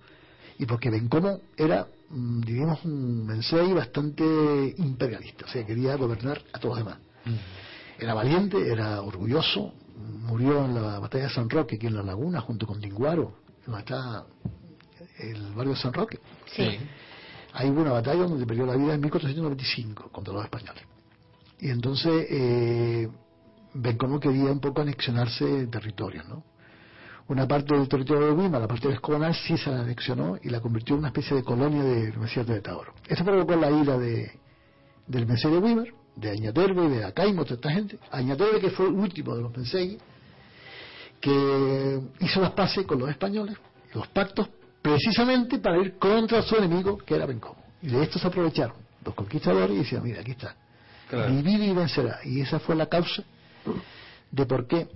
Y porque Bencomo era, mm, diríamos, un mensei bastante imperialista, o sea, quería gobernar a todos los demás. Era valiente, era orgulloso, murió en la batalla de San Roque, aquí en La Laguna, junto con Dinguaro, donde está el barrio de San Roque. Sí. Ahí hubo una batalla donde perdió la vida en 1495 contra los españoles. Y entonces eh, Bencomo quería un poco anexionarse territorios, ¿no? Una parte del territorio de Guima, la parte del Escobanal, sí se la anexionó y la convirtió en una especie de colonia del Mesías de Taoro. Esto provocó la ira de, del Mesías de Weimar, de Añaterbe y de Acaimo, toda esta gente. Añaterbe, que fue el último de los Mensei, que hizo las paces con los españoles, los pactos, precisamente para ir contra su enemigo, que era Bencomo. Y de esto se aprovecharon los conquistadores y decían, mira, aquí está, Claro. divide y vencerá. Y esa fue la causa de por qué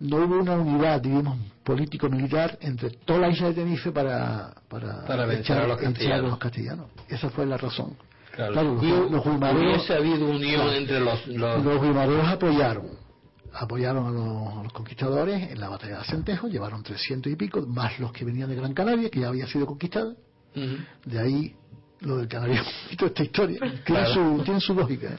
no hubo una unidad, digamos, político-militar entre toda la isla de Tenerife para, para, echar, a los echar castellanos. los castellanos. Esa fue la razón. Claro, Claro, los, Hubo- los habido unión Claro. entre los, los- apoyaron, apoyaron a los, a los conquistadores en la batalla de Acentejo, llevaron 300 y pico, más los que venían de Gran Canaria, que ya había sido conquistada. De ahí lo del canario toda esta historia. Tiene, Claro. su, tiene su lógica, ¿eh?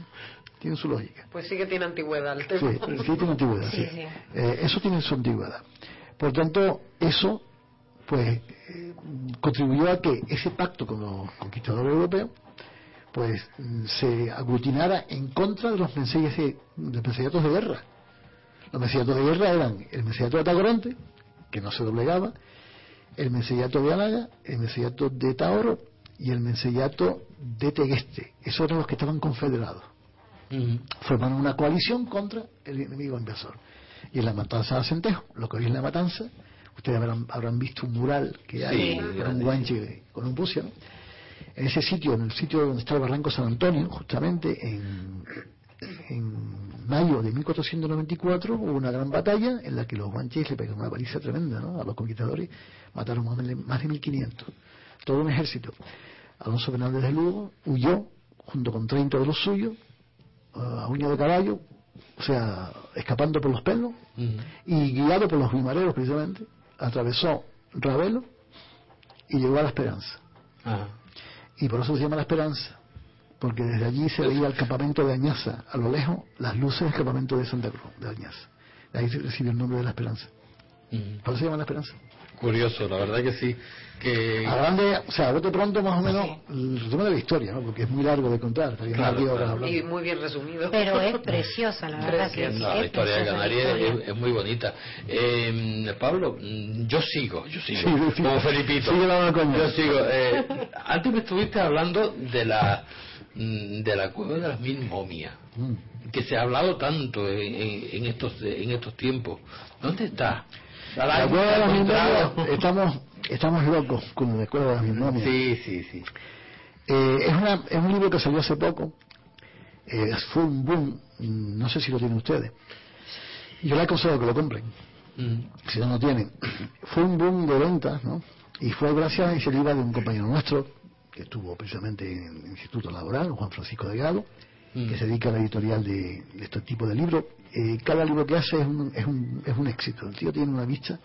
Tiene su lógica. Pues sí que tiene antigüedad el Sí, tema. sí tiene antigüedad. Sí, sí. sí. Eh, eso tiene su antigüedad. Por tanto, eso pues eh, contribuyó a que ese pacto con los conquistadores europeos pues se aglutinara en contra de los menseyes de, guerra. Los menseyatos de guerra eran el menseyato de Tacoronte, que no se doblegaba, el menseyato de Alaga, el menseyato de Taoro y el menseyato de Tegueste. Esos eran los que estaban confederados Formaron una coalición contra el enemigo invasor. Y en la matanza de Acentejo, lo que hoy es la matanza, ustedes habrán, habrán visto un mural que hay Sí, con un guanche con un pucio, ¿no? En ese sitio, en el sitio donde está el barranco San Antonio, justamente en, en mayo de 1494 hubo una gran batalla en la que los guanches le pegaron una paliza tremenda ¿no? a los conquistadores, mataron más de, más de 1500, todo un ejército. Alonso Fernández de Lugo huyó junto con 30 de los suyos a uña de caballo, o sea, escapando por los pelos y guiado por los guimareros precisamente, atravesó Ravelo y llegó a La Esperanza. Y por eso se llama La Esperanza, porque desde allí se veía el campamento de Añaza, a lo lejos, las luces del campamento de Santa Cruz, de Añaza. De ahí se recibe el nombre de La Esperanza. Por eso se llama La Esperanza. Curioso, la verdad que sí. Que... A grande, o sea, bote pronto más o menos el resumen de la historia, ¿no? porque es muy largo de contar. Claro, claro. Y muy bien resumido. Pero es preciosa, la verdad que sí, No, la es historia de Canarias es, es muy bonita. Eh, Pablo, yo sigo, yo sigo, Sí, sí. como Felipito. Sigue dando coña. Yo sigo. Eh, antes me estuviste hablando de la mm, de la cueva de las mil momias, Mm. que se ha hablado tanto en, en- en estos en estos tiempos. ¿Dónde está? ¿La cueva de las? Mil estamos, estamos locos con la cueva de Mil Momias. Sí, sí, sí. Eh, es, una, es un libro que salió hace poco. Eh, fue un boom. No sé si lo tienen ustedes. Yo le aconsejo que lo compren, Mm. si no lo tienen. Fue un boom de ventas, ¿no? Y fue gracias a iniciativa de un compañero nuestro, que estuvo precisamente en el Instituto Laboral, Juan Francisco Delgado, Mm. que se dedica a la editorial de, de este tipo de libros. Eh, cada libro que hace es un, es, un, es un éxito. El tío tiene una vista.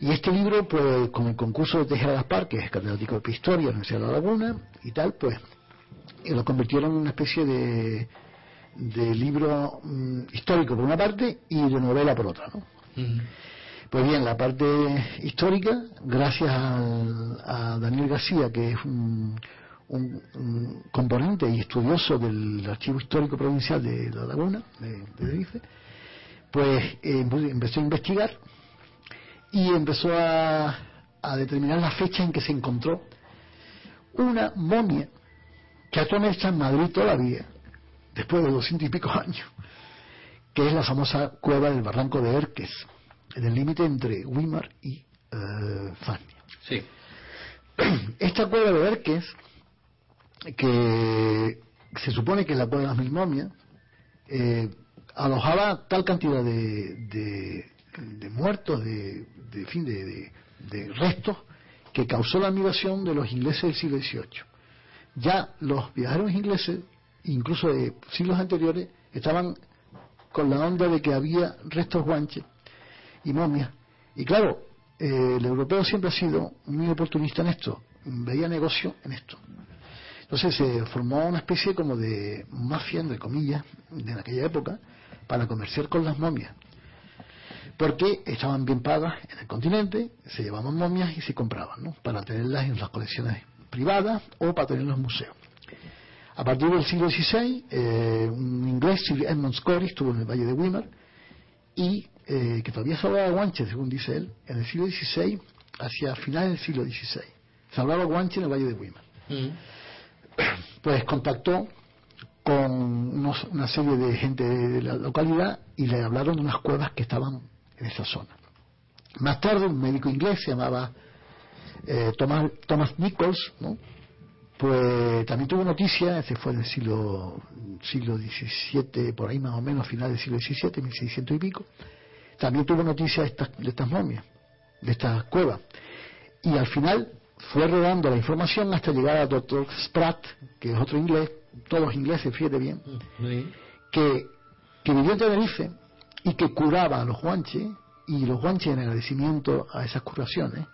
Y este libro, pues, con el concurso de Tejera Gaspar, que es catedrático de prehistoria la Universidad de La Laguna y tal, pues, y lo convirtieron en una especie de, de libro mm, histórico por una parte y de novela por otra. ¿no? Pues bien, la parte histórica, gracias al- a, Daniel García, que es un, un- un componente y estudioso del Archivo Histórico Provincial de La Laguna, de, de Tenerife, pues eh, empe- empezó a investigar y empezó a, a determinar la fecha en que se encontró una momia que actualmente está en Madrid todavía, después de doscientos y pico años, que es la famosa cueva del Barranco de Erques, en el límite entre Weimar y eh, Fania. Sí. Esta cueva de Erques, que se supone que es la cueva de las mil momias, eh, alojaba tal cantidad de, de, de muertos, de, de, fin, de, de- restos, que causó la admiración de los ingleses del siglo XVIII. Ya los viajeros ingleses, incluso de siglos anteriores, estaban con la onda de que había restos guanches y momias. Y claro, eh, el europeo siempre ha sido muy oportunista en esto, veía negocio en esto. Entonces se formó una especie como de mafia, entre comillas, de aquella época, para comerciar con las momias. Porque estaban bien pagas en el continente, se llevaban momias y se compraban, ¿no? Para tenerlas en las colecciones privadas o para tenerlas en museos. A partir del siglo XVI, eh, un inglés, Sir Edmund Scory, estuvo en el Valle de Weimar y eh, que todavía se hablaba guanche, según dice él, en el siglo XVI, hacia finales del siglo XVI. Se hablaba guanche en el Valle de Weimar. Ujú. Pues contactó con unos- una serie de gente de la localidad y le hablaron de unas cuevas que estaban en esa zona. Más tarde, un médico inglés se llamaba eh, Thomas, Thomas Nichols, ¿no? pues también tuvo noticia, ese fue del siglo, siglo XVII, por ahí más o menos, final del siglo XVII, 1600 y pico, también tuvo noticia de estas, de estas momias, de estas cuevas. Y al final fue rodando la información hasta llegar al doctor Spratt, que es otro inglés, todos ingleses, fíjate bien, Sí. que, que vivió en Tenerife y que curaba a los guanches, y los guanches en agradecimiento a esas curaciones,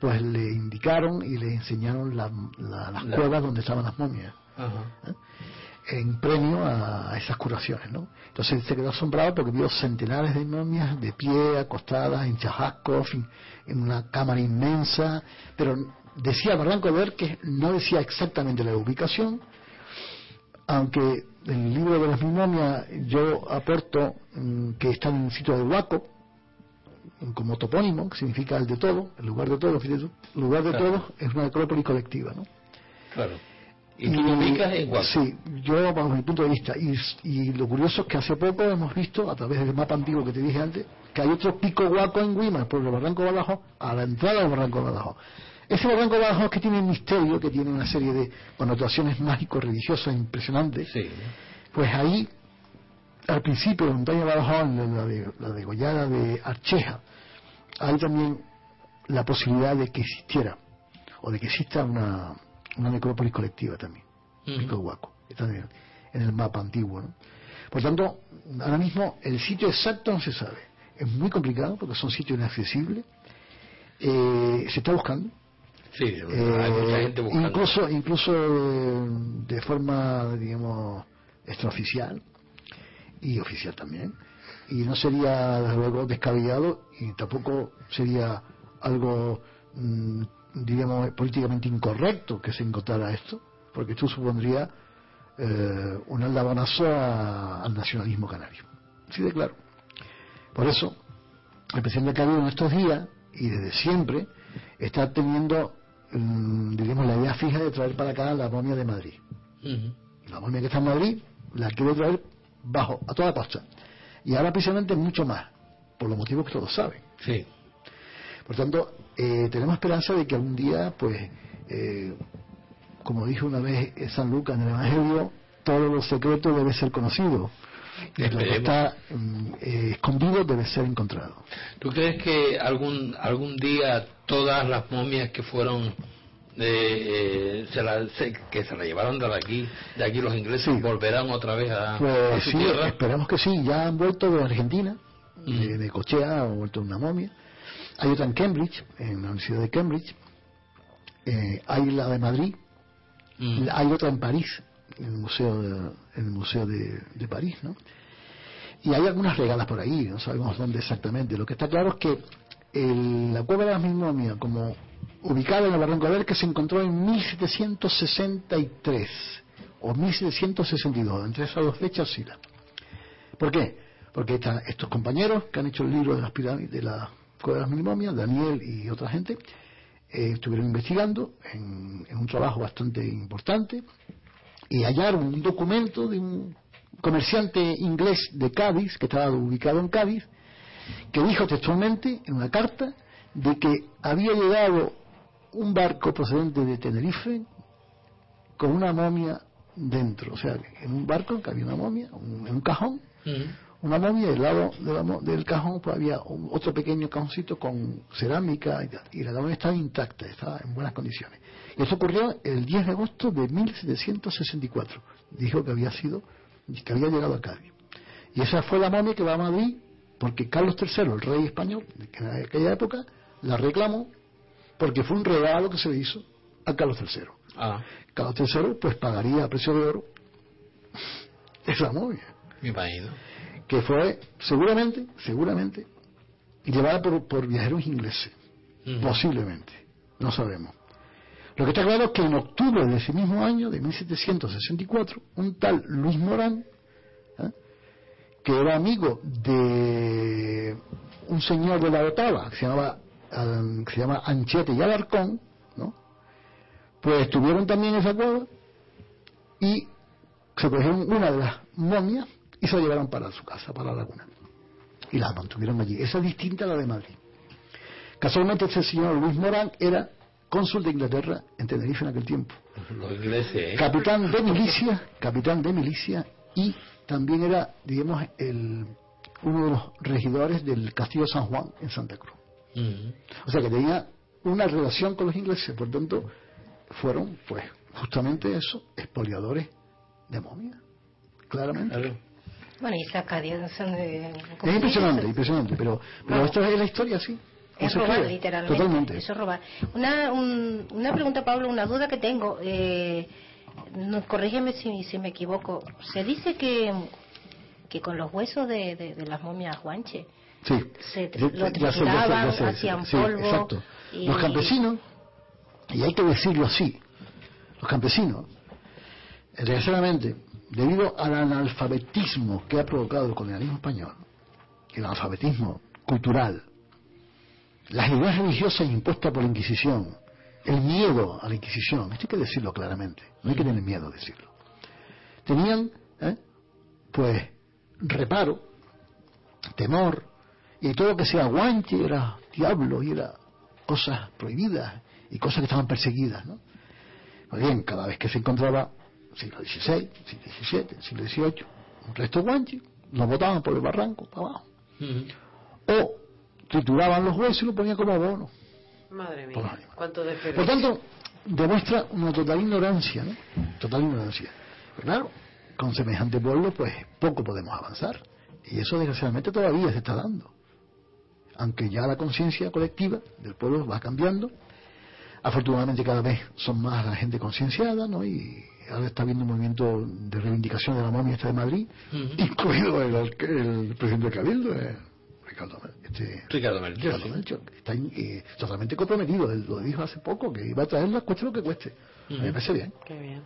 pues le indicaron y le enseñaron la- la- las La- cuevas donde estaban las momias, Ajá. en premio a, a esas curaciones, ¿no? Entonces se quedó asombrado porque vio centenares de momias de pie, acostadas, en chajascos, en, en una cámara inmensa, pero decía Barranco Ver que no decía exactamente la ubicación, aunque en el libro de las mil momias yo aporto mm, que está en el sitio de Huaco, como topónimo, que significa el de todo, el lugar de todo, fíjate tú, el lugar de Claro. todo es una necrópolis colectiva, ¿no? Claro. Y tú lo ubicas en Guapo. Sí, yo bajo mi punto de vista. Y, y lo curioso es que hace poco hemos visto, a través del mapa antiguo que te dije antes, que hay otro pico guaco en Guima, por el Barranco de Badajoz, a la entrada del Barranco Badajoz. Ese Barranco de Badajoz que tiene un misterio, que tiene una serie de connotaciones mágico-religiosas impresionantes, Sí. pues ahí, al principio de Montaña de Badajoz, la, de, la degollada de Archeja, hay también la posibilidad de que existiera, o de que exista una, una necrópolis colectiva también. De Huaco, está en el, en el mapa antiguo. ¿no? Por tanto, ahora mismo el sitio exacto no se sabe. Es muy complicado porque son sitios inaccesibles. Eh, se está buscando. Sí, hay mucha Eh, gente buscando. incluso incluso eh, de forma digamos extraoficial y oficial también. Y no sería desde luego descabellado y tampoco sería algo mm, diríamos políticamente incorrecto que se encontrara esto porque esto supondría eh, un aldabonazo a- al nacionalismo canario. Sí de claro. Por eso el presidente Canario en estos días y desde siempre está teniendo diríamos la idea fija de traer para acá la momia de Madrid. La momia que está en Madrid la quiere traer bajo a toda costa. Y ahora precisamente mucho más por los motivos que todos saben. Sí. por tanto eh, tenemos esperanza de que algún día pues eh, como dijo una vez San Lucas en el Evangelio todo lo secreto debe ser conocido lo que está mm, eh, escondido debe ser encontrado ¿Tú crees que algún algún día todas las momias que fueron eh, eh, se la- se- que se la llevaron de aquí de aquí los ingleses Sí. volverán otra vez a, a Pues su sí, tierra? esperamos que sí. Ya han vuelto de Argentina, de, Mm. de Cochea, han vuelto una momia. Hay otra en Cambridge, en la Universidad de Cambridge. Eh, hay la de Madrid, Mm. Hay otra en París, en el Museo de, en el museo de, de París, ¿no? Y hay algunas regalas por ahí, no sabemos dónde exactamente. Lo que está claro es que el- la cueva de las mil momias, como ubicada en el Barranco del que se encontró en 1763 o 1762, entre esas dos fechas oscila. ¿Por qué? Porque esta- estos compañeros que han hecho el libro de las pirámides, de la cueva de las mil momias, Daniel y otra gente, eh, estuvieron investigando en un trabajo bastante importante y hallaron un documento de un comerciante inglés de Cádiz, que estaba ubicado en Cádiz, que dijo textualmente en una carta de que había llegado un barco procedente de Tenerife con una momia dentro, o sea, en un barco que había una momia, un- en un cajón, Mm. Una momia y al lado de la del cajón pues había un- otro pequeño cajoncito con cerámica y, la momia estaba intacta, estaba en buenas condiciones. Y eso ocurrió el 10 de agosto de 1764. Dijo que había sido, que había llegado a Cádiz. Y esa fue la momia que va a Madrid porque Carlos III, el rey español de que en aquella época, la reclamó porque fue un regalo que se le hizo a Carlos III. Ah, Carlos III pues pagaría a precio de oro esa momia me imagino. Que fue seguramente, seguramente, llevada por, por viajeros ingleses, posiblemente, no sabemos. Lo que está claro es que en octubre de ese mismo año, de 1764, un tal Luis Morán, ¿eh? que era amigo de un señor de la Otava, que se llamaba, que se llama Anchete y Alarcón, ¿no? pues estuvieron también en esa cueva y se cogieron una de las momias y se la llevaron para su casa, para la laguna. Y la mantuvieron allí. Esa es distinta a la de Madrid. Casualmente este señor Luis Morán era cónsul de Inglaterra en Tenerife en aquel tiempo. Los ingleses, ¿eh? Capitán de milicia, capitán de milicia y también era, digamos, el, uno de los regidores del Castillo San Juan en Santa Cruz. Mm. O sea que tenía una relación con los ingleses, por tanto, fueron, pues, justamente eso, expoliadores de momia. Claramente. Claro. Bueno, y sacadían son de... Es impresionante, impresionante, pero, pero esto es la historia como Es robar, literalmente. Totalmente. Eso es robar. Una, un- una pregunta, Pablo, una duda que tengo. Eh, no, corrígeme si, si me equivoco. Se dice que, que con los huesos de, de, de las momias guanche Sí. se Ya- lo trituraban, hacían sí, polvo. exacto. y- Los campesinos, y hay que decirlo así, los campesinos, eh, desgraciadamente, debido al analfabetismo que ha provocado el colonialismo español, el analfabetismo cultural, las ideas religiosas impuestas por la Inquisición, el miedo a la Inquisición, esto hay que decirlo claramente, no hay que tener miedo a decirlo, tenían, ¿eh? pues, reparo, temor, y todo lo que sea guanche era diablo y era cosas prohibidas y cosas que estaban perseguidas, ¿no? Pues bien, cada vez que se encontraba siglo XVI, siglo XVII, siglo XVIII, un resto guanche, lo botaban por el barranco para abajo. O trituraban los huesos y lo ponían como abono. Madre Por mía, cuánto de Por tanto, demuestra una total ignorancia, ¿no? Total ignorancia. Pero claro, con semejante pueblo, pues poco podemos avanzar. Y eso desgraciadamente todavía se está dando. Aunque ya la conciencia colectiva del pueblo va cambiando. Afortunadamente cada vez son más la gente concienciada, ¿no? Y ahora está habiendo un movimiento de reivindicación de la momia esta de Madrid, Ujú. incluido el, el presidente del Cabildo, eh, Ricardo, este, Ricardo Melchor, Ricardo. Melchor, que está eh, totalmente comprometido. Él lo dijo hace poco, que iba a traerla, cueste lo que cueste. A Me parece bien. Qué bien.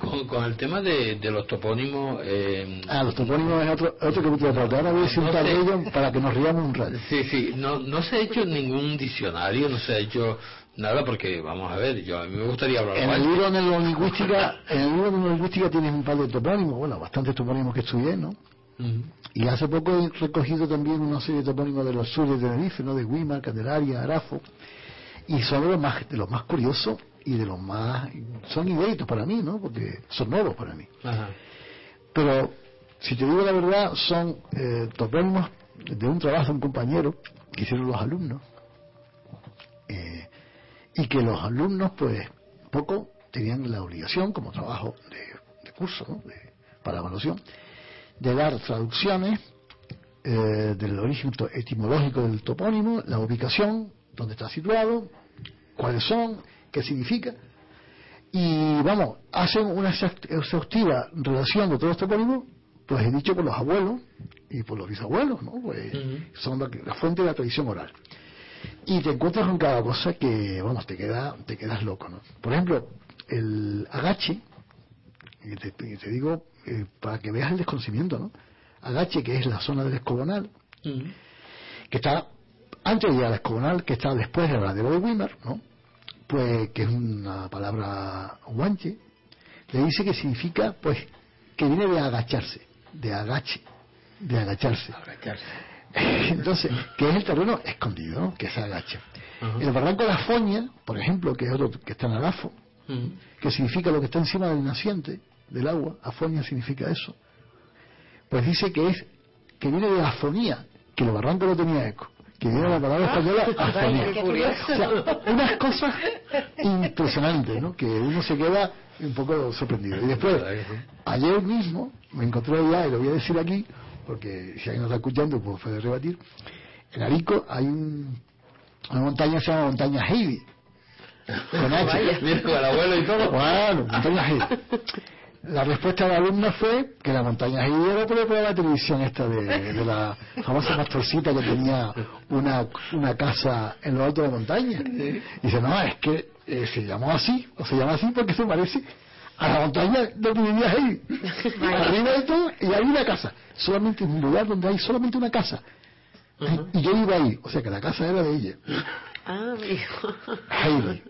Con, con el tema de, de los topónimos, eh, Ah, los topónimos es otro, otro capítulo aparte. Ahora voy a decir un No ellos para que nos riamos un rato. Sí, sí, no, no se ha hecho ningún diccionario, no se ha hecho nada porque, vamos a ver, yo a mí me gustaría hablar En el libro de neolingüística, en el libro de neolingüística tienes un par de topónimos, bueno, bastantes topónimos que estudié, ¿no? Y hace poco he recogido también una serie de topónimos de los sur de Tenerife, ¿no? De Guimar, Candelaria, Arafo. Y son de los más, de los más curiosos y de los más... Son inéditos para mí, ¿no? Porque son nuevos para mí. Ajá. Pero, si te digo la verdad, son eh, topónimos de un trabajo de un compañero que hicieron los alumnos. Eh, y que los alumnos, pues, poco tenían la obligación, como trabajo de, de curso, ¿no? de- para evaluación, de dar traducciones eh, del origen etimológico del topónimo, la ubicación, dónde está situado, cuáles son, qué significa. Y vamos, hacen una exhaust- exhaustiva relación de todos estos topónimos, pues he dicho por los abuelos y por los bisabuelos, ¿no? Pues son la, la fuente de la tradición oral. Y te encuentras con cada cosa que, vamos, te, queda, te quedas loco, ¿no? Por ejemplo, el agache, y te, digo eh, para que veas el desconocimiento, ¿no? Agache, que es la zona del escobonal, Ujú. que está antes de llegar al escobonal, que está después del ladero de Weimar, ¿no? Pues que es una palabra guanche, le dice que significa, pues, que viene de agacharse, de agache, de agacharse. Entonces, que es el terreno escondido, ¿no? Que se agacha. Ajá. El barranco de la Foña, por ejemplo, que es otro que está en Agafo, Ujú. que significa lo que está encima del naciente del agua, afonia significa eso, pues dice que es que viene de afonía, que el barranco no tenía eco, que viene de la palabra española afonía. O sea, unas cosas impresionantes, ¿no? Que uno se queda un poco sorprendido. Y después, ayer mismo me encontré allá, y lo voy a decir aquí, porque si alguien nos está escuchando, pues puede rebatir. En Arico hay un- una montaña que se llama Montaña Heidi. Con H. Con el abuelo y todo. Bueno, montaña Heidi. La respuesta de la alumna fue que la montaña Heidi era por de televisión esta de, de la famosa pastorcita que tenía una, una casa en lo alto de la montaña. Y dice, no, es que eh, se llamó así, o se llama así porque se parece a la montaña donde vivía Heidi. Arriba de todo y hay una casa. Solamente un lugar donde hay solamente una casa. Y yo iba ahí, o sea que la casa era de ella. Ah, amigo. Heidi.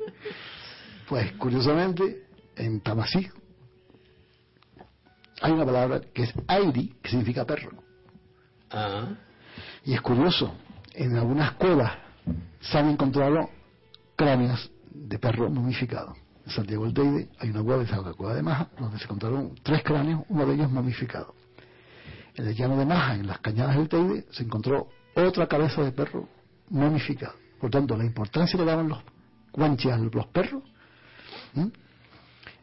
Pues curiosamente, en Tamasí hay una palabra que es Airi, que significa perro. Ah. Y es curioso, en algunas cuevas se han encontrado cráneos de perro momificados. En Santiago del Teide hay una cueva, que se llama la cueva de Maja, donde se encontraron tres cráneos, uno de ellos momificado. En el llano de Maja, en las cañadas del Teide, se encontró otra cabeza de perro momificada. Por tanto, la importancia que daban los guanches a los perros ¿m?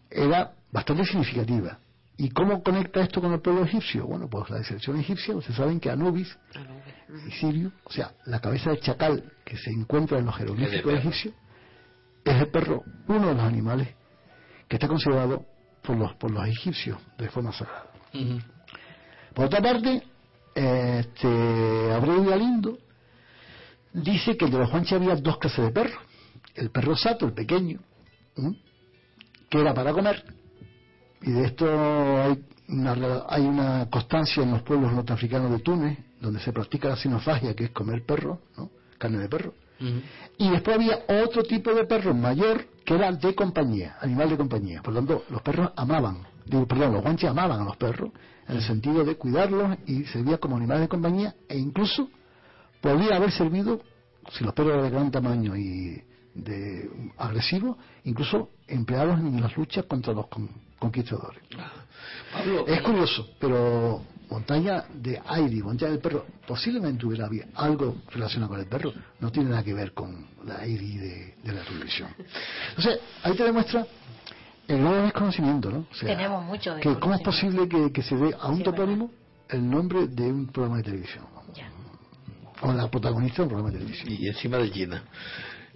era bastante significativa. ¿Y cómo conecta esto con el pueblo egipcio? Bueno, pues la deserción egipcia, ustedes saben que Anubis y Sirio, o sea, la cabeza de chacal que se encuentra en los jeroglíficos egipcios, es el perro, uno de los animales que está considerado por los, por los egipcios de forma sagrada. Por otra parte, este, Abreu Galindo dice que de los Juanches había dos clases de perros. El perro sato, el pequeño, ¿m? que era para comer, y de esto hay una, hay una constancia en los pueblos norteafricanos de Túnez, donde se practica la sinofagia, que es comer perro, ¿no? carne de perro. Y después había otro tipo de perro mayor que era de compañía, animal de compañía. Por lo tanto, los perros amaban, digo, perdón, los guanches amaban a los perros en el sentido de cuidarlos y servía como animales de compañía e incluso podría haber servido, si los perros eran de gran tamaño y de agresivos, incluso empleados en las luchas contra los con- conquistadores. Pablo, Es curioso, pero montaña de Airi, montaña del perro, posiblemente hubiera habido algo relacionado con el perro, no tiene nada que ver con la Airi de, de la televisión. Entonces, ahí te demuestra el gran desconocimiento, ¿no? O sea, Tenemos mucho que ¿Cómo es posible que, que se dé a un Sí, topónimo el nombre de un programa de televisión? Ya. O la protagonista de un programa de televisión. y encima de China.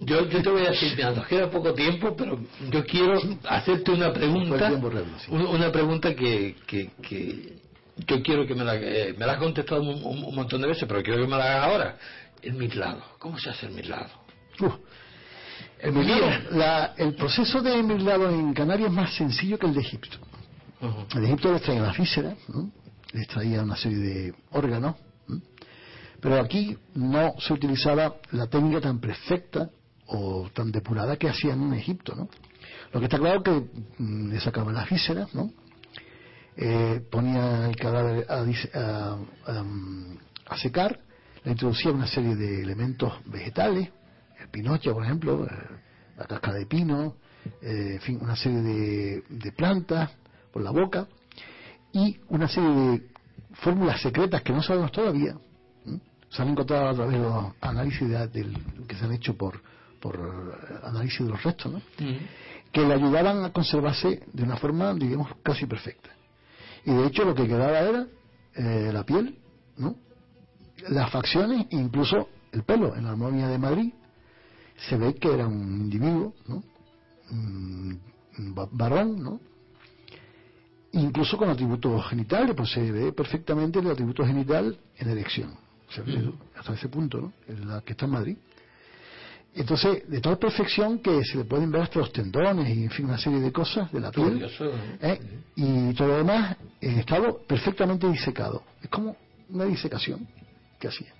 Yo, yo te voy a decir, mira, nos queda poco tiempo, pero yo quiero hacerte una pregunta, tiempo una pregunta que, que, que yo quiero que me la, eh, me la has contestado un, un- un montón de veces, pero quiero que me la hagas ahora. El mislado, ¿cómo se hace el mislado? Uf. El, la- el proceso de mirlado en Canarias es más sencillo que el de Egipto. En Egipto les traían las vísceras, ¿no? les traían una serie de órganos, ¿no? pero aquí no se utilizaba la técnica tan perfecta o tan depurada que hacían en Egipto. ¿no? Lo que está claro que mm, le sacaban las vísceras, ¿no? Eh, ponían el cadáver a, dis- a- a, mm, a secar, le introducían una serie de elementos vegetales, el pinocho, por ejemplo, eh, la casca de pino, eh, en fin, una serie de, de plantas por la boca y una serie de fórmulas secretas que no sabemos todavía. Se han encontrado a través de los análisis de- del- que se han hecho por, por eh, análisis de los restos, ¿no? que le ayudaban a conservarse de una forma, digamos, casi perfecta. Y de hecho lo que quedaba era eh, la piel, ¿no? las facciones incluso el pelo. En la armonía de Madrid se ve que era un individuo, ¿no? Va- varón, ¿no? Incluso con atributos genitales, pues se ve perfectamente el atributo genital en erección. Se ve hasta ese punto, ¿no? En la que está en Madrid. Entonces, de tal perfección que se le pueden ver hasta los tendones y, en fin, una serie de cosas de la piel. ¿no? ¿eh? Y todo lo demás en estado perfectamente disecado. Es como una disecación que hacía.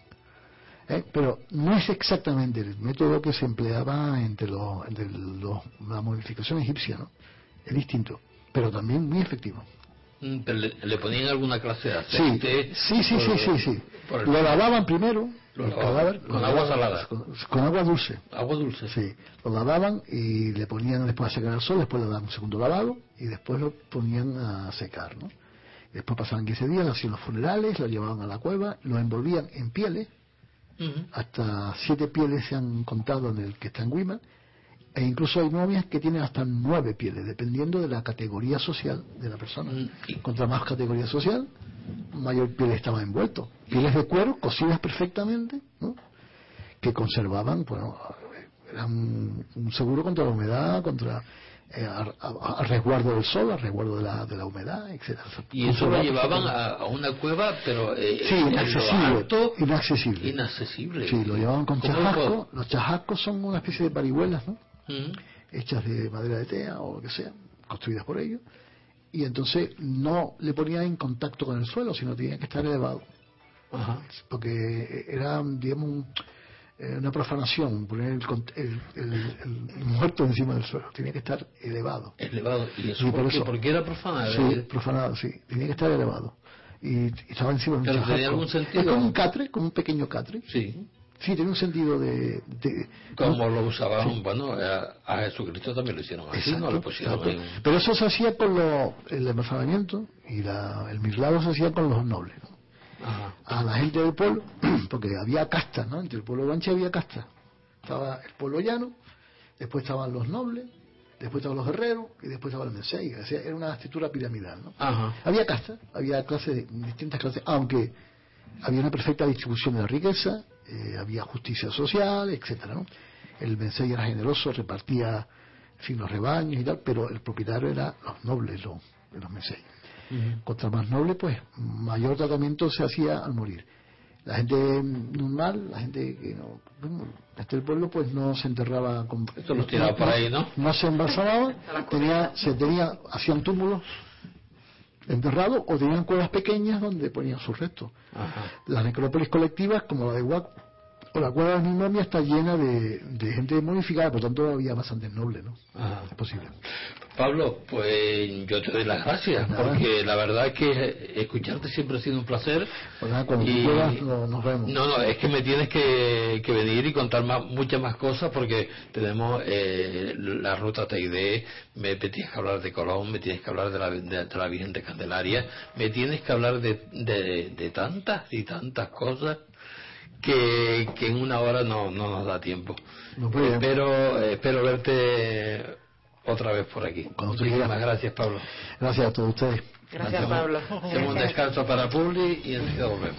¿eh? Pero no es exactamente el método que se empleaba entre, los, entre los- la modificación egipcia, ¿no? Es distinto, pero también muy efectivo. Mm, pero le, le ponían alguna clase de Sí, aceite. sí, sí, sí, sí, sí. el- Lo lavaban primero, El cadáver, con agua lavaban salada. Con, con agua dulce. Agua dulce. Sí, lo lavaban y le ponían después a secar al sol, después le daban un segundo lavado y después lo ponían a secar, ¿no? Después pasaban 15 días, le hacían los funerales, lo llevaban a la cueva, lo envolvían en pieles, hasta siete pieles se han contado en el que está en Guima, e incluso hay momias que tienen hasta nueve pieles, dependiendo de la categoría social de la persona. Y- Contra más categoría social, mayor piel estaba envuelto. Pieles de cuero, cocidas perfectamente, ¿no? que conservaban, bueno, eran un, seguro contra la humedad, contra eh, a, a- a resguardo del sol, a resguardo de la, de la humedad, etcétera. Y eso lo llevaban a, a una cueva, pero eh, Sí, en lo inaccesible, alto, inaccesible. inaccesible. Sí, lo llevaban con ¿Cómo chajasco. puedo? Los chajascos son una especie de parihuelas, ¿no? Ujú. Hechas de madera de tea o lo que sea, construidas por ellos. Y entonces no le ponían en contacto con el suelo, sino tenía que estar elevado. Ajá. Porque era, digamos, un- eh, una profanación poner el, el- el- el muerto encima del suelo. Tenía que estar elevado. Elevado. ¿Y eso Sí, por, eso. ¿Por qué era profana? Sí, profanado, sí. Tenía que estar elevado. Y, y estaba encima de un Pero tenía algún sentido. Es como un catre, como un pequeño catre. Sí. Sí, tiene un sentido de... de- Como lo usaban, bueno, a, a Jesucristo también lo hicieron así, no le pusieron ahí Pero eso se hacía con lo, el embalsamamiento y la, el mislado se hacía con los nobles. ¿no? Ajá. A la gente del pueblo, porque había castas, ¿no? Entre el pueblo guanche había castas. Estaba el pueblo llano, después estaban los nobles, después estaban los guerreros y después estaba el mensei. O sea, era una estructura piramidal, ¿no? Ajá. Había castas, había clases, distintas clases, aunque había una perfecta distribución de la riqueza, eh, había justicia social, etcétera, ¿no? El mensei era generoso, repartía, fin, los rebaños y tal, pero el propietario era los nobles, los, los mensei. Contra más noble, pues mayor tratamiento se hacía al morir. La gente normal, la gente que no, bueno, este del pueblo, pues no se enterraba con. Esto los tiraba por ahí, ¿no? No se embalsamaba, tenía, se tenía, hacían túmulos enterrados o tenían cuevas pequeñas donde ponían sus restos. Ajá. Las necrópolis colectivas, como la de Huac la cueva de mi momia, está llena de, de gente modificada, por tanto había bastante noble, ¿no? Ajá. Es posible. Pablo, pues yo te doy las gracias, Nada. porque la verdad es que escucharte siempre ha sido un placer. Pues nada, cuando Y- no- nos vemos. No, no, es que me tienes que, que venir y contar más, muchas más cosas porque tenemos eh, la ruta TID, me, me tienes que hablar de Colón, me tienes que hablar de la, de, de la Virgen de Candelaria, me tienes que hablar de, de, de tantas y tantas cosas que, que en una hora no, no nos da tiempo. No puede. Espero, espero verte otra vez por aquí. Cuando Muchísimas gracias, Pablo. Gracias a todos ustedes. Gracias, Pablo. Hacemos un descanso para Publi y enseguida volvemos.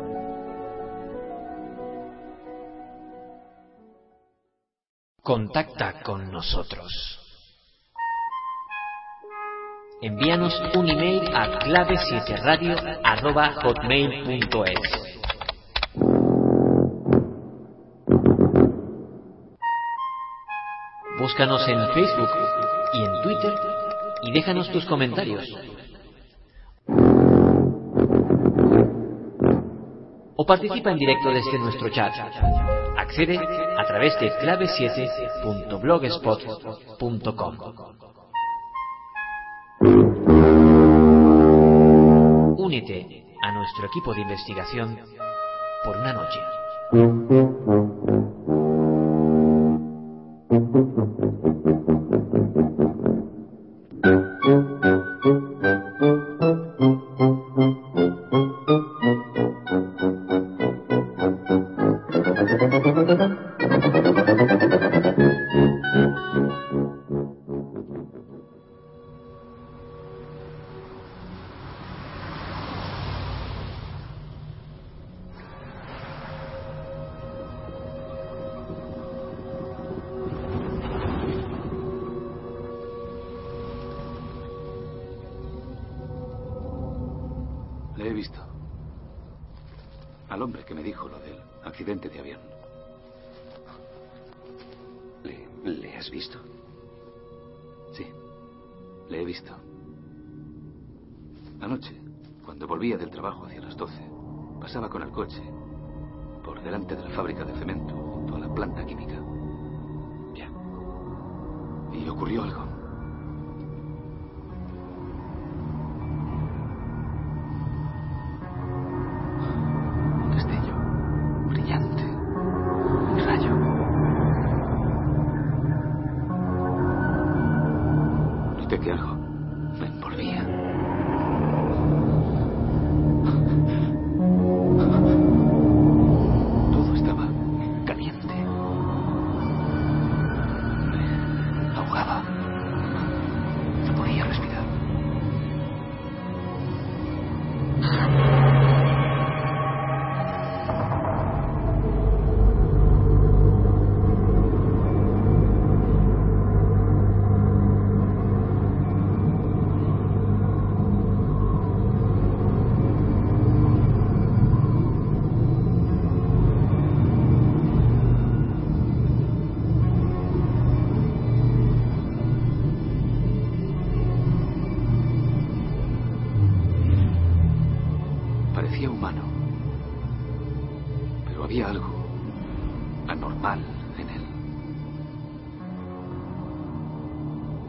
Contacta con nosotros. Envíanos un email a clave7radio.hotmail.es. Búscanos en Facebook y en Twitter y déjanos tus comentarios. O participa en directo desde nuestro chat. Accede a través de clave7.blogspot.com. Únete a nuestro equipo de investigación por una noche.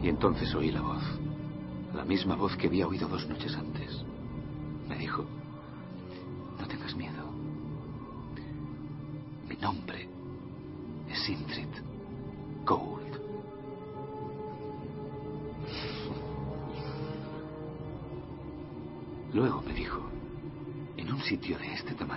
Y entonces oí la voz. La misma voz que había oído dos noches antes. Me dijo, no tengas miedo. Mi nombre es Indrid Gould. Luego me dijo, en un sitio de este tamaño,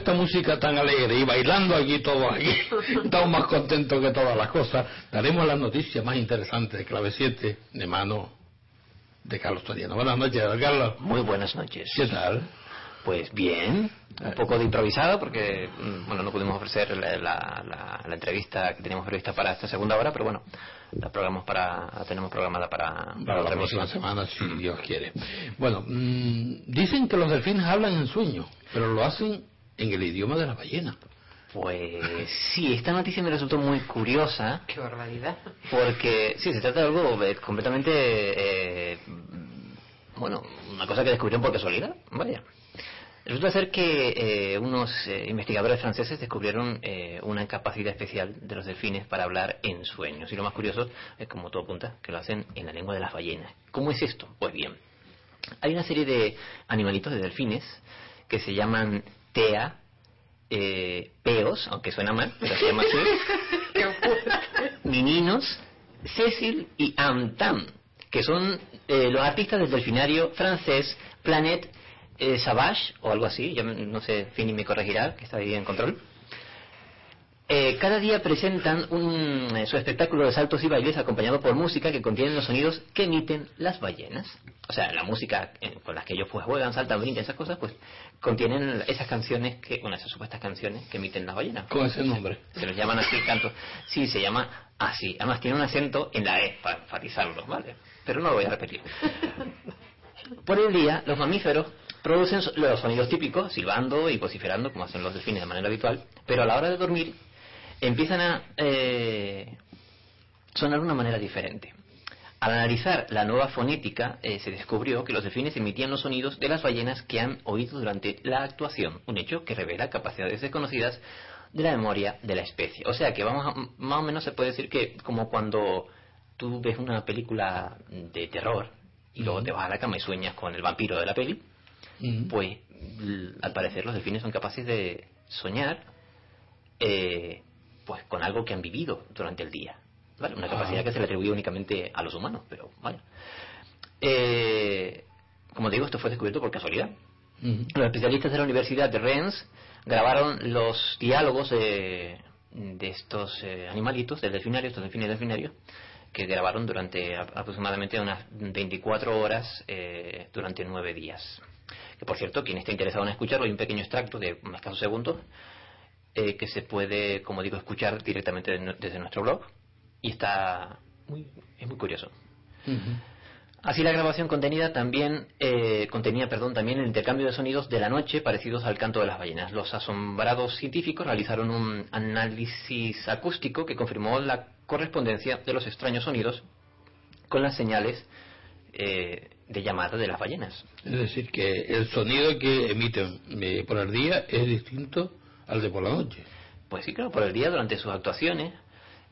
esta música tan alegre y bailando aquí todos aquí, estamos más contentos que todas las cosas, daremos las noticias más interesantes de Clave 7 de mano de Carlos Toriano. Buenas noches, Carlos. Muy buenas noches. ¿Qué tal? Pues bien, un poco de improvisado porque mm, bueno no pudimos ofrecer la, la- la- la entrevista que teníamos prevista para esta segunda hora, pero bueno, la programamos para, la tenemos programada para, Para la próxima semana, si Dios quiere. Bueno, mm, dicen que los delfines hablan en sueño, pero lo hacen en el idioma de la ballena. Pues sí, esta noticia me resultó muy curiosa Qué barbaridad. porque sí, se trata de algo eh, completamente, eh, bueno, una cosa que descubrieron por casualidad, vaya. Resulta ser que eh, unos eh, investigadores franceses descubrieron eh, una capacidad especial de los delfines para hablar en sueños. Y lo más curioso es, como todo apunta, que lo hacen en la lengua de las ballenas. ¿Cómo es esto? Pues bien, hay una serie de animalitos de delfines que se llaman TEA, eh, peos, aunque suena mal, pero se llama así, meninos, Cecil y Amtam, que son eh, los artistas del delfinario francés Planet eh, Savage, o algo así, yo no sé, Fini me corregirá, que está ahí en control. Eh, cada día presentan un, eh, su espectáculo de saltos y bailes acompañado por música que contiene los sonidos que emiten las ballenas. O sea, la música eh, con las que ellos pues juegan, saltan, brincan, esas cosas, pues contienen esas canciones que, bueno, esas supuestas canciones que emiten las ballenas. Con ese nombre. Se los llaman así cantos. Sí, se llama así. Además tiene un acento en la E para enfatizarlo, ¿vale? Pero no lo voy a repetir. Por el día, los mamíferos producen los sonidos típicos, silbando y vociferando, como hacen los delfines de manera habitual, pero a la hora de dormir empiezan a eh, sonar de una manera diferente. Al analizar la nueva fonética, eh, se descubrió que los delfines emitían los sonidos de las ballenas que han oído durante la actuación, un hecho que revela capacidades desconocidas de la memoria de la especie. O sea que vamos a- más o menos se puede decir que como cuando tú ves una película de terror y luego te vas a la cama y sueñas con el vampiro de la peli, Mm. pues al parecer los delfines son capaces de soñar eh, pues con algo que han vivido durante el día ¿vale? una capacidad Ah. que se le atribuye únicamente a los humanos pero vaya Eh, como digo esto fue descubierto por casualidad los especialistas de la Universidad de Rennes grabaron los diálogos de, de estos eh, animalitos, del delfinario, estos delfines delfinarios, que grabaron durante aproximadamente unas 24 horas eh, durante nueve días. Que por cierto, quien esté interesado en escucharlo, hay un pequeño extracto de unos escasos segundos eh, que se puede, como digo, escuchar directamente de desde nuestro blog y está muy, es muy curioso. Así la grabación contenida también eh, contenía, perdón, también el intercambio de sonidos de la noche parecidos al canto de las ballenas. Los asombrados científicos realizaron un análisis acústico que confirmó la correspondencia de los extraños sonidos con las señales eh, de llamada de las ballenas. Es decir, que el sonido que emiten eh, por el día es distinto al de por la noche. Pues sí, claro, por el día durante sus actuaciones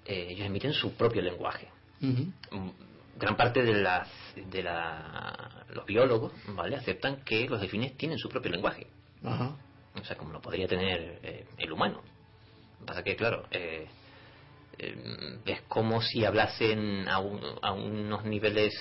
eh, ellos emiten su propio lenguaje. Mm, gran parte de las de la, los biólogos vale aceptan que los delfines tienen su propio lenguaje Ajá. o sea como lo podría tener eh, el humano Lo que pasa que claro eh, eh, es como si hablasen a, un- a unos niveles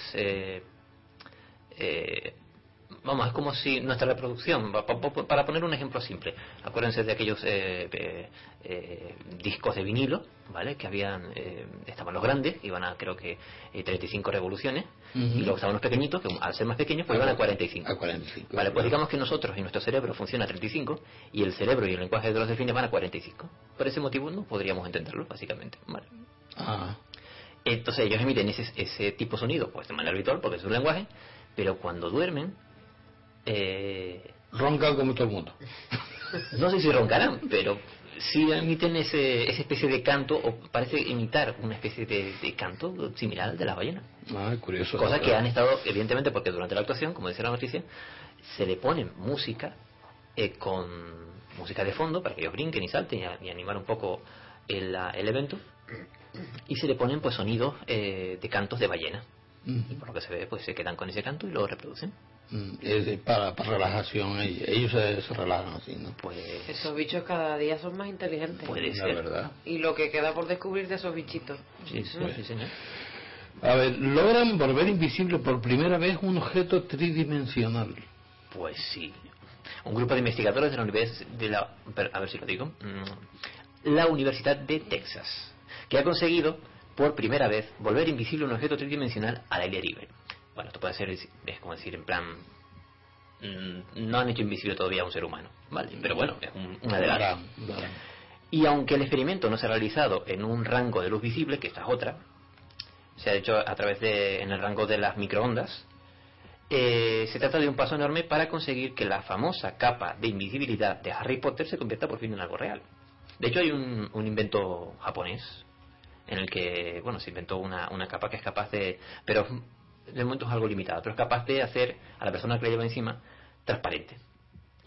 vamos es como si nuestra reproducción pa- pa- pa- para poner un ejemplo simple acuérdense de aquellos eh, eh, eh, discos de vinilo vale que habían eh, estaban los grandes iban a creo que eh, 35 revoluciones Ujú. y luego estaban los pequeñitos que al ser más pequeños pues iban a 45 A 45. Vale, pues digamos que nosotros y nuestro cerebro funciona a 35 y el cerebro y el lenguaje de los delfines van a 45. Por ese motivo no podríamos entenderlo, básicamente. Vale. Ah, Entonces ellos emiten ese, ese tipo de sonido pues de manera habitual porque es su lenguaje, pero cuando duermen, eh, roncan como todo el mundo. no sé si roncarán, pero sí emiten ese, esa especie de canto o parece imitar una especie de, de canto similar al de las ballenas. Ah, curioso. Cosa que han estado, evidentemente, porque durante la actuación, como decía la noticia, se le pone música eh, con música de fondo para que ellos brinquen y salten y, a- y animar un poco el, el evento. Y se le ponen pues sonidos eh, de cantos de ballena. Y por lo que se ve, pues se quedan con ese canto y lo reproducen. Mm, es de- para, para relajación. Ellos, se, se relajan así, ¿no? Pues Esos bichos cada día son más inteligentes. puede La ser. verdad. Y lo que queda por descubrir de esos bichitos. Sí, sí, Pues. sí, señor. A ver, logran volver invisible por primera vez un objeto tridimensional. Pues sí. un grupo de investigadores de la Universidad de la, a ver si lo digo, mm, la Universidad de Texas, que ha conseguido por primera vez volver invisible un objeto tridimensional al aire libre. Bueno, esto puede ser, es es como decir, en plan, mm, no han hecho invisible todavía a un ser humano, ¿vale? Pero bueno, es un, un adelanto. Y aunque el experimento no se ha realizado en un rango de luz visible, que esta es otra, se ha hecho a través de en el rango de las microondas, eh, se trata de un paso enorme para conseguir que la famosa capa de invisibilidad de Harry Potter se convierta por fin en algo real. De hecho, hay un, un invento japonés en el que, bueno, se inventó una, una capa que es capaz de, pero de momento es algo limitado, pero es capaz de hacer a la persona que la lleva encima transparente.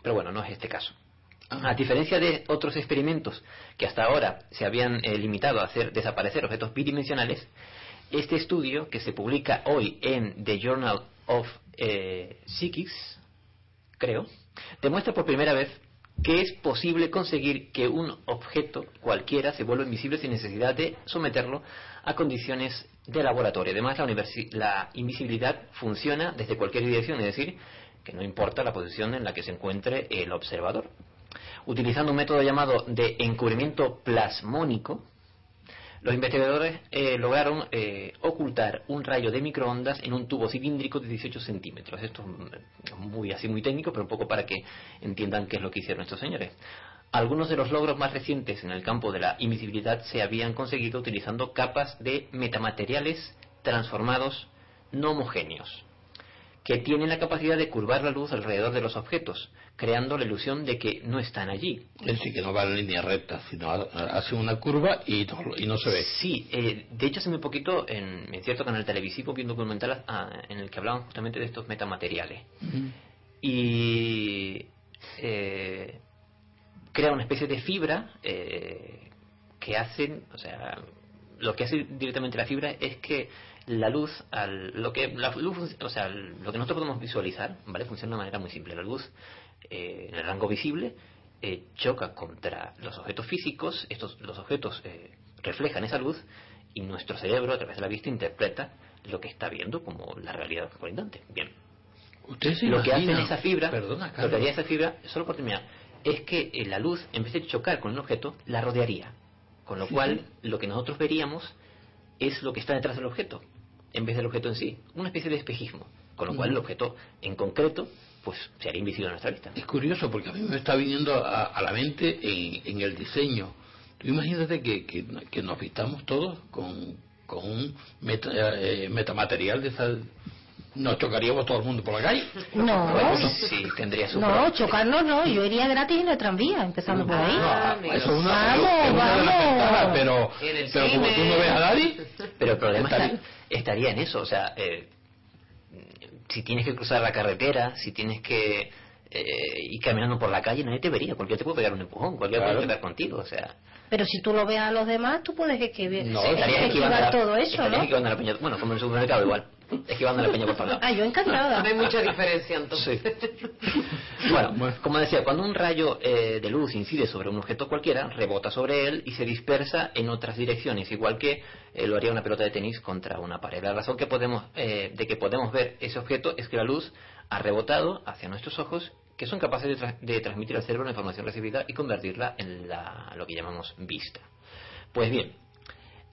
Pero bueno, no es este caso. A diferencia de otros experimentos que hasta ahora se habían eh, limitado a hacer desaparecer objetos bidimensionales, este estudio, que se publica hoy en The Journal of eh, Psychics, creo, demuestra por primera vez que es posible conseguir que un objeto cualquiera se vuelva invisible sin necesidad de someterlo a condiciones de laboratorio. Además, la, la invisibilidad funciona desde cualquier dirección, es decir, que no importa la posición en la que se encuentre el observador. Utilizando un método llamado de encubrimiento plasmónico, los investigadores eh, lograron eh, ocultar un rayo de microondas en un tubo cilíndrico de 18 centímetros. Esto es muy así muy técnico, pero un poco para que entiendan qué es lo que hicieron estos señores. Algunos de los logros más recientes en el campo de la invisibilidad se habían conseguido utilizando capas de metamateriales transformados no homogéneos, que tienen la capacidad de curvar la luz alrededor de los objetos, creando la ilusión de que no están allí. Es decir, que no va en línea recta, sino ha- hace una curva y no, y no se ve. Sí, eh, de hecho hace muy poquito en, en cierto canal televisivo vi un documental ah, en el que hablaban justamente de estos metamateriales. Y eh, crea una especie de fibra eh, que hacen, o sea, lo que hace directamente la fibra es que la luz, al, lo que la luz, o sea, lo que nosotros podemos visualizar, ¿vale? Funciona de una manera muy simple. La luz eh, en el rango visible eh, choca contra los objetos físicos, estos los objetos eh, reflejan esa luz y nuestro cerebro a través de la vista interpreta lo que está viendo como la realidad colindante. Bien. Usted se Lo que hace esa fibra, Perdona, lo que haría esa fibra, solo por terminar, es que eh, la luz, en vez de chocar con un objeto, la rodearía. Con lo cual, lo que nosotros veríamos es lo que está detrás del objeto, en vez del objeto en sí. Una especie de espejismo. Con lo cual, el objeto en concreto, pues se haría invisible a nuestra vista. Es curioso porque a mí me está viniendo a, a la mente en, en el diseño. Tú imagínate que, que, que nos vistamos todos con, con un meta- eh, metamaterial de esa... Nos chocaríamos todo el mundo por la calle. No, Sí, tendría su no, chocarnos no. Yo iría gratis en el tranvía, empezando por ahí. Ah, amigo. eso es una, Vamos, es una vamos. pero, pero como tú no ves a nadie, Pero el problema Estaría- estaría en eso, o sea, eh, si tienes que cruzar la carretera, si tienes que eh, ir caminando por la calle, nadie te vería, cualquiera te puede pegar un empujón, cualquiera Claro. puede pegar contigo, o sea, Pero si tú lo ves a los demás, tú puedes que, que, No, sí, estarías esquivando esquivar la- todo eso, estarías ¿no? esquivando la peña, bueno, como en el supermercado igual, esquivando la peña por todos lados. Ah, yo encantada. No hay mucha diferencia entonces. Bueno, como decía, cuando un rayo eh, de luz incide sobre un objeto cualquiera, rebota sobre él y se dispersa en otras direcciones, igual que eh, lo haría una pelota de tenis contra una pared. La razón que podemos, eh, de que podemos ver ese objeto es que la luz ha rebotado hacia nuestros ojos, que son capaces de, tra- de transmitir al cerebro la información recibida y convertirla en la- lo que llamamos vista. Pues bien,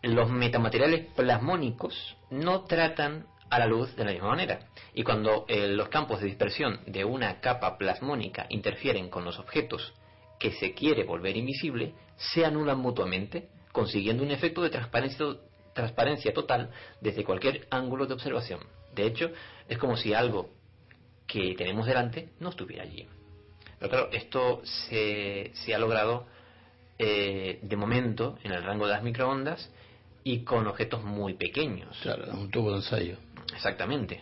los metamateriales plasmónicos no tratan a la luz de la misma manera. Y cuando eh, los campos de dispersión de una capa plasmónica interfieren con los objetos que se quiere volver invisible, se anulan mutuamente, consiguiendo un efecto de transparencia, transparencia total desde cualquier ángulo de observación. De hecho, es como si algo que tenemos delante no estuviera allí. Pero claro, esto se, ha logrado eh, de momento en el rango de las microondas y con objetos muy pequeños. claro, un tubo de ensayo. Exactamente.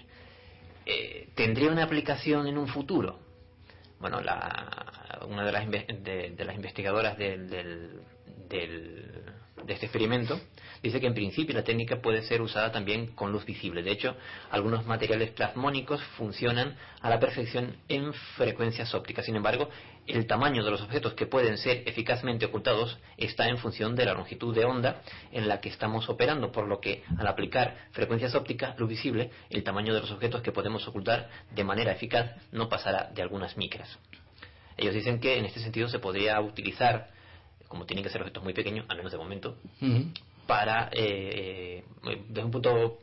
Eh, ¿Tendría una aplicación en un futuro? Bueno, la, una de las, de las investigadoras del, del- del- de este experimento dice que en principio la técnica puede ser usada también con luz visible. De hecho, algunos materiales plasmónicos funcionan a la perfección en frecuencias ópticas. Sin embargo, el tamaño de los objetos que pueden ser eficazmente ocultados está en función de la longitud de onda en la que estamos operando, por lo que al aplicar frecuencias ópticas, luz visible, el tamaño de los objetos que podemos ocultar de manera eficaz no pasará de algunas micras. Ellos dicen que en este sentido se podría utilizar, como tienen que ser objetos muy pequeños, al menos de momento, para, eh, desde un punto,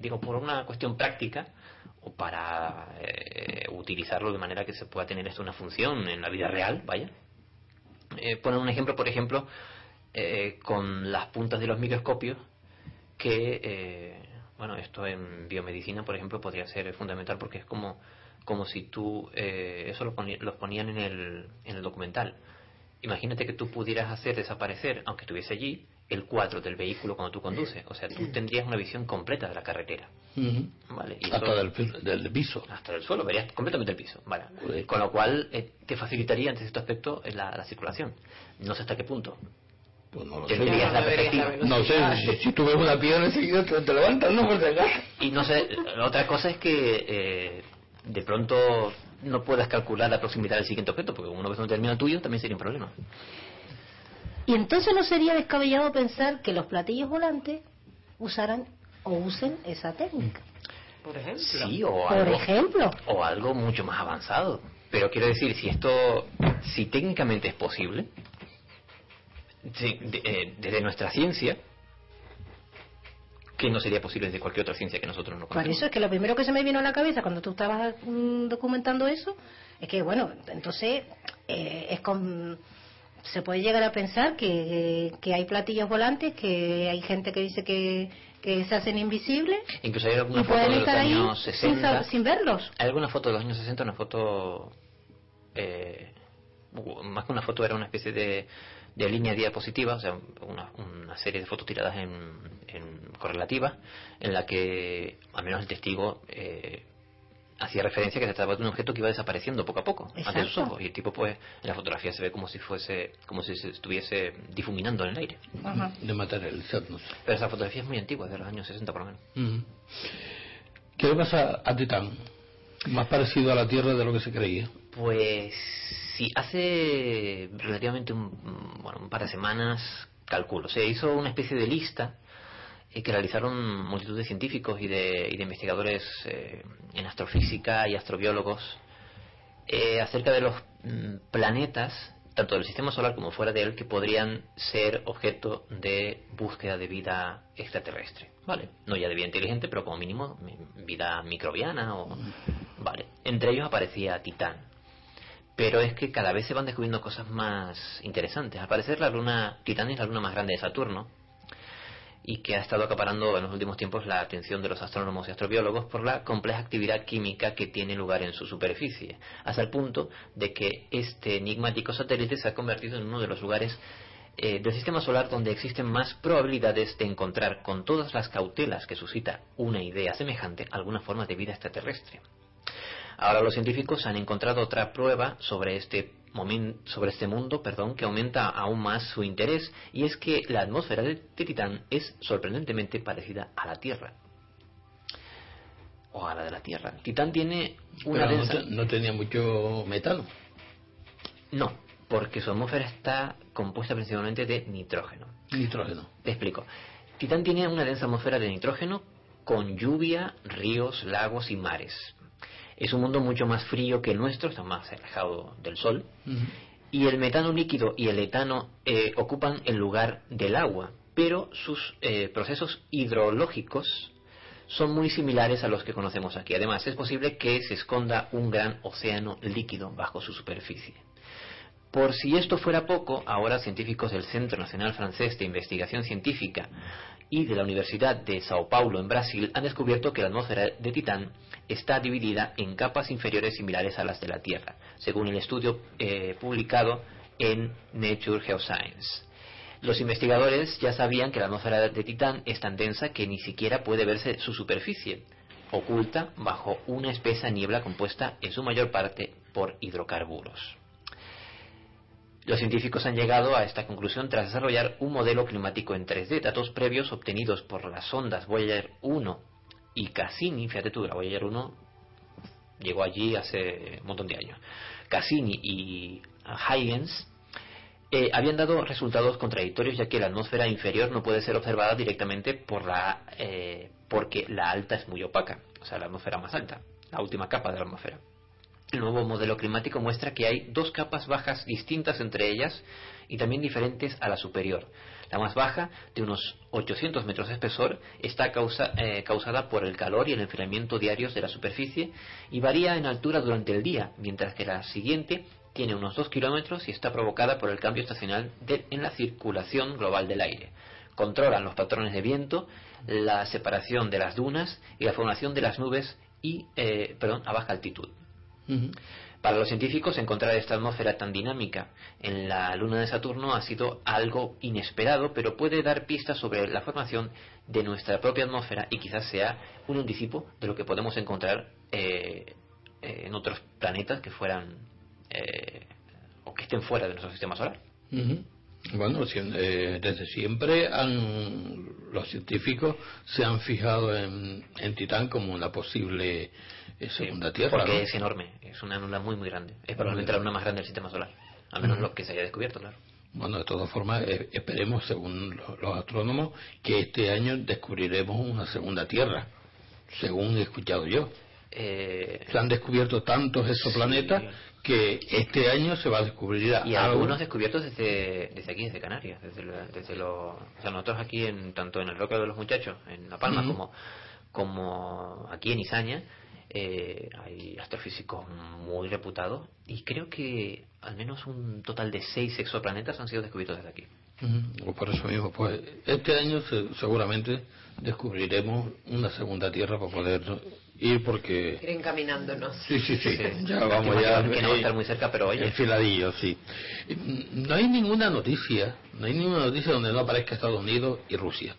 digo, por una cuestión práctica, o para eh, utilizarlo de manera que se pueda tener esto una función en la vida real, vaya. Eh, poner un ejemplo, por ejemplo, eh, con las puntas de los microscopios, que, eh, bueno, esto en biomedicina, por ejemplo, podría ser fundamental porque es como, como si tú, eh, eso lo poni- los ponían en el, en el documental. Imagínate que tú pudieras hacer desaparecer, aunque estuviese allí, el cuadro del vehículo cuando tú conduces. O sea, tú tendrías una visión completa de la carretera. Ujú. ¿vale? Y Hasta del, pi- del piso. hasta el suelo, verías completamente el piso. Vale. Con lo cual eh, te facilitaría en cierto aspecto eh, la, la circulación. No sé hasta qué punto. Pues no lo sé. La perspectiva. No sé, si, si tú ves una piedra enseguida te, te levantas, ¿no? Por. Y no sé, la otra cosa es que eh, de pronto no puedas calcular la proximidad del siguiente objeto, porque una vez no termina el tuyo también sería un problema. Y entonces no sería descabellado pensar que los platillos volantes usaran o usen esa técnica. Por ejemplo. Sí, o Por algo, ejemplo. o algo mucho más avanzado. Pero quiero decir, si esto, si técnicamente es posible, de- eh, desde nuestra ciencia, que no sería posible desde cualquier otra ciencia que nosotros no Por conocemos. eso es que lo primero que se me vino a la cabeza cuando tú estabas mm, documentando eso es que, bueno, entonces eh, es con, se puede llegar a pensar que, que hay platillos volantes, que hay gente que dice que, que se hacen invisibles Incluso hay alguna foto de los años sin, 60. sab- sin verlos. Hay alguna foto de los años 60, una foto. eh, más que una foto, era una especie de, de línea diapositiva, o sea, una, una serie de fotos tiradas en, en correlativa, en la que, al menos el testigo. eh, hacía referencia que se trataba de un objeto que iba desapareciendo poco a poco ante sus Exacto. ojos y el tipo pues en la fotografía se ve como si fuese como si se estuviese difuminando en el aire Ajá. De materializarnos. pero esa fotografía es muy antigua es de los años 60 por lo menos. ¿Qué le pasa a Titán? Más parecido a la Tierra de lo que se creía. Pues sí, hace relativamente un, bueno, un par de semanas, calculo, se hizo una especie de lista eh, que realizaron multitud de científicos y de, y de investigadores eh, en astrofísica y astrobiólogos eh, acerca de los mm, planetas, tanto del sistema solar como fuera de él, que podrían ser objeto de búsqueda de vida extraterrestre. Vale, no ya de vida inteligente, pero como mínimo vida microbiana o. Vale, entre ellos aparecía Titán. Pero es que cada vez se van descubriendo cosas más interesantes. Al parecer la luna Titán es la luna más grande de Saturno y que ha estado acaparando en los últimos tiempos la atención de los astrónomos y astrobiólogos por la compleja actividad química que tiene lugar en su superficie, hasta el punto de que este enigmático satélite se ha convertido en uno de los lugares eh, del sistema solar donde existen más probabilidades de encontrar, con todas las cautelas que suscita una idea semejante, alguna forma de vida extraterrestre. Ahora los científicos han encontrado otra prueba sobre este sobre este mundo, perdón, que aumenta aún más su interés y es que la atmósfera de, Titán es sorprendentemente parecida a la Tierra. O a la de la Tierra. Titán tiene una Pero no, densa... te- no tenía mucho metano. No, porque su atmósfera está compuesta principalmente de nitrógeno. Nitrógeno. Te explico. Titán tiene una densa atmósfera de nitrógeno con lluvia, ríos, lagos y mares. Es un mundo mucho más frío que el nuestro, está más alejado del Sol. Y el metano líquido y el etano eh, ocupan el lugar del agua, pero sus eh, procesos hidrológicos son muy similares a los que conocemos aquí. Además, es posible que se esconda un gran océano líquido bajo su superficie. Por si esto fuera poco, ahora científicos del Centro Nacional Francés de Investigación Científica y de la Universidad de Sao Paulo en Brasil han descubierto que la atmósfera de Titán está dividida en capas inferiores similares a las de la Tierra, según el estudio eh, publicado en Nature Geoscience. Los investigadores ya sabían que la atmósfera de Titán es tan densa que ni siquiera puede verse su superficie, oculta bajo una espesa niebla compuesta en su mayor parte por hidrocarburos. Los científicos han llegado a esta conclusión tras desarrollar un modelo climático en 3D, datos previos obtenidos por las sondas Voyager 1 y Cassini, fíjate tú, la Voyager 1 llegó allí hace un montón de años. Cassini y Huygens eh, habían dado resultados contradictorios ya que la atmósfera inferior no puede ser observada directamente por la, eh, porque la alta es muy opaca, o sea, la atmósfera más alta, la última capa de la atmósfera. El nuevo modelo climático muestra que hay dos capas bajas distintas entre ellas y también diferentes a la superior. La más baja, de unos 800 metros de espesor, está eh, causada por el calor y el enfriamiento diarios de la superficie y varía en altura durante el día, mientras que la siguiente tiene unos 2 kilómetros y está provocada por el cambio estacional en la circulación global del aire. Controlan los patrones de viento, la separación de las dunas y la formación de las nubes y, eh, perdón, a baja altitud. Para los científicos, encontrar esta atmósfera tan dinámica en la luna de Saturno ha sido algo inesperado, pero puede dar pistas sobre la formación de nuestra propia atmósfera y quizás sea un anticipo de lo que podemos encontrar eh, eh, en otros planetas que fueran eh, o que estén fuera de nuestro sistema solar. Bueno, eh, desde siempre han, los científicos se han fijado en, en Titán como una posible eh, segunda Tierra. Porque ¿no? es enorme, es una luna muy, muy grande. Es probablemente la luna más grande del sistema solar, al menos lo que se haya descubierto, claro. Bueno, de todas formas, eh, esperemos, según lo- los astrónomos, que este año descubriremos una segunda Tierra, según he escuchado yo. Eh, Se han descubierto tantos exoplanetas que este año se va a descubrir Y algo. algunos descubiertos desde, desde aquí, desde Canarias, desde, la- desde lo, o sea, nosotros aquí, en, tanto en el Roque de los Muchachos, en La Palma, como, como aquí en Izaña, eh, hay astrofísicos muy reputados y creo que al menos un total de seis exoplanetas han sido descubiertos desde aquí. Pues por eso mismo, pues este año se- seguramente descubriremos una segunda Tierra para poder ir porque... Ir encaminándonos. Sí, sí, sí, Sí. ya vamos ya... que- no va a estar muy cerca, pero oye. Enfiladillo, sí. No hay ninguna noticia, no hay ninguna noticia donde no aparezca Estados Unidos y Rusia.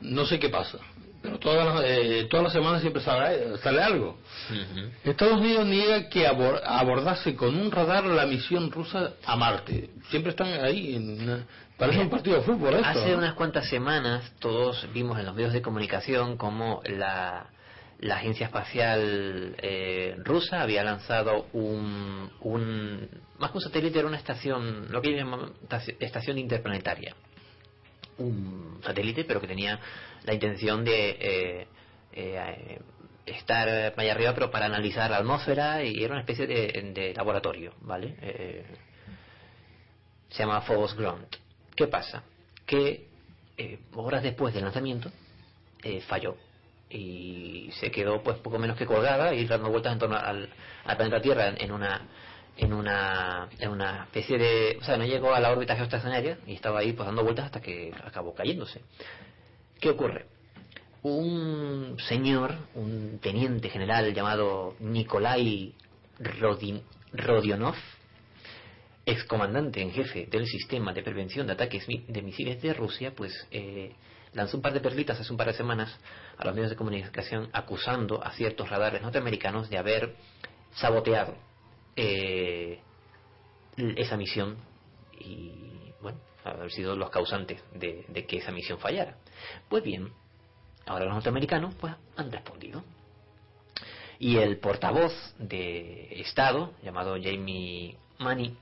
No sé qué pasa, pero todas las, eh, todas las semanas siempre sale, sale algo. Estados Unidos niega que abor- abordase con un radar la misión rusa a Marte. Siempre están ahí, en parece un partido de fútbol esto. Hace unas cuantas semanas todos vimos en los medios de comunicación como la, la agencia espacial eh, rusa había lanzado un, un más que un satélite era una estación, lo que llaman estaci- estación interplanetaria, un satélite pero que tenía la intención de eh, eh, estar allá arriba pero para analizar la atmósfera y era una especie de, laboratorio, ¿vale? Eh, se llama Phobos Ground. ¿Qué pasa? Que eh, horas después del lanzamiento eh, falló y se quedó pues poco menos que colgada y dando vueltas en torno al, planeta Tierra en, en una en una en una especie de o sea no llegó a la órbita geoestacionaria y estaba ahí pues dando vueltas hasta que acabó cayéndose ¿qué ocurre? un señor un teniente general llamado Nikolai Rodionov excomandante en jefe del sistema de prevención de ataques de misiles de Rusia, pues eh, lanzó un par de perlitas hace un par de semanas a los medios de comunicación acusando a ciertos radares norteamericanos de haber saboteado eh, esa misión y, haber sido los causantes de, que esa misión fallara. Pues bien, ahora los norteamericanos pues han respondido. Y el portavoz de Estado, llamado Jamie Mani,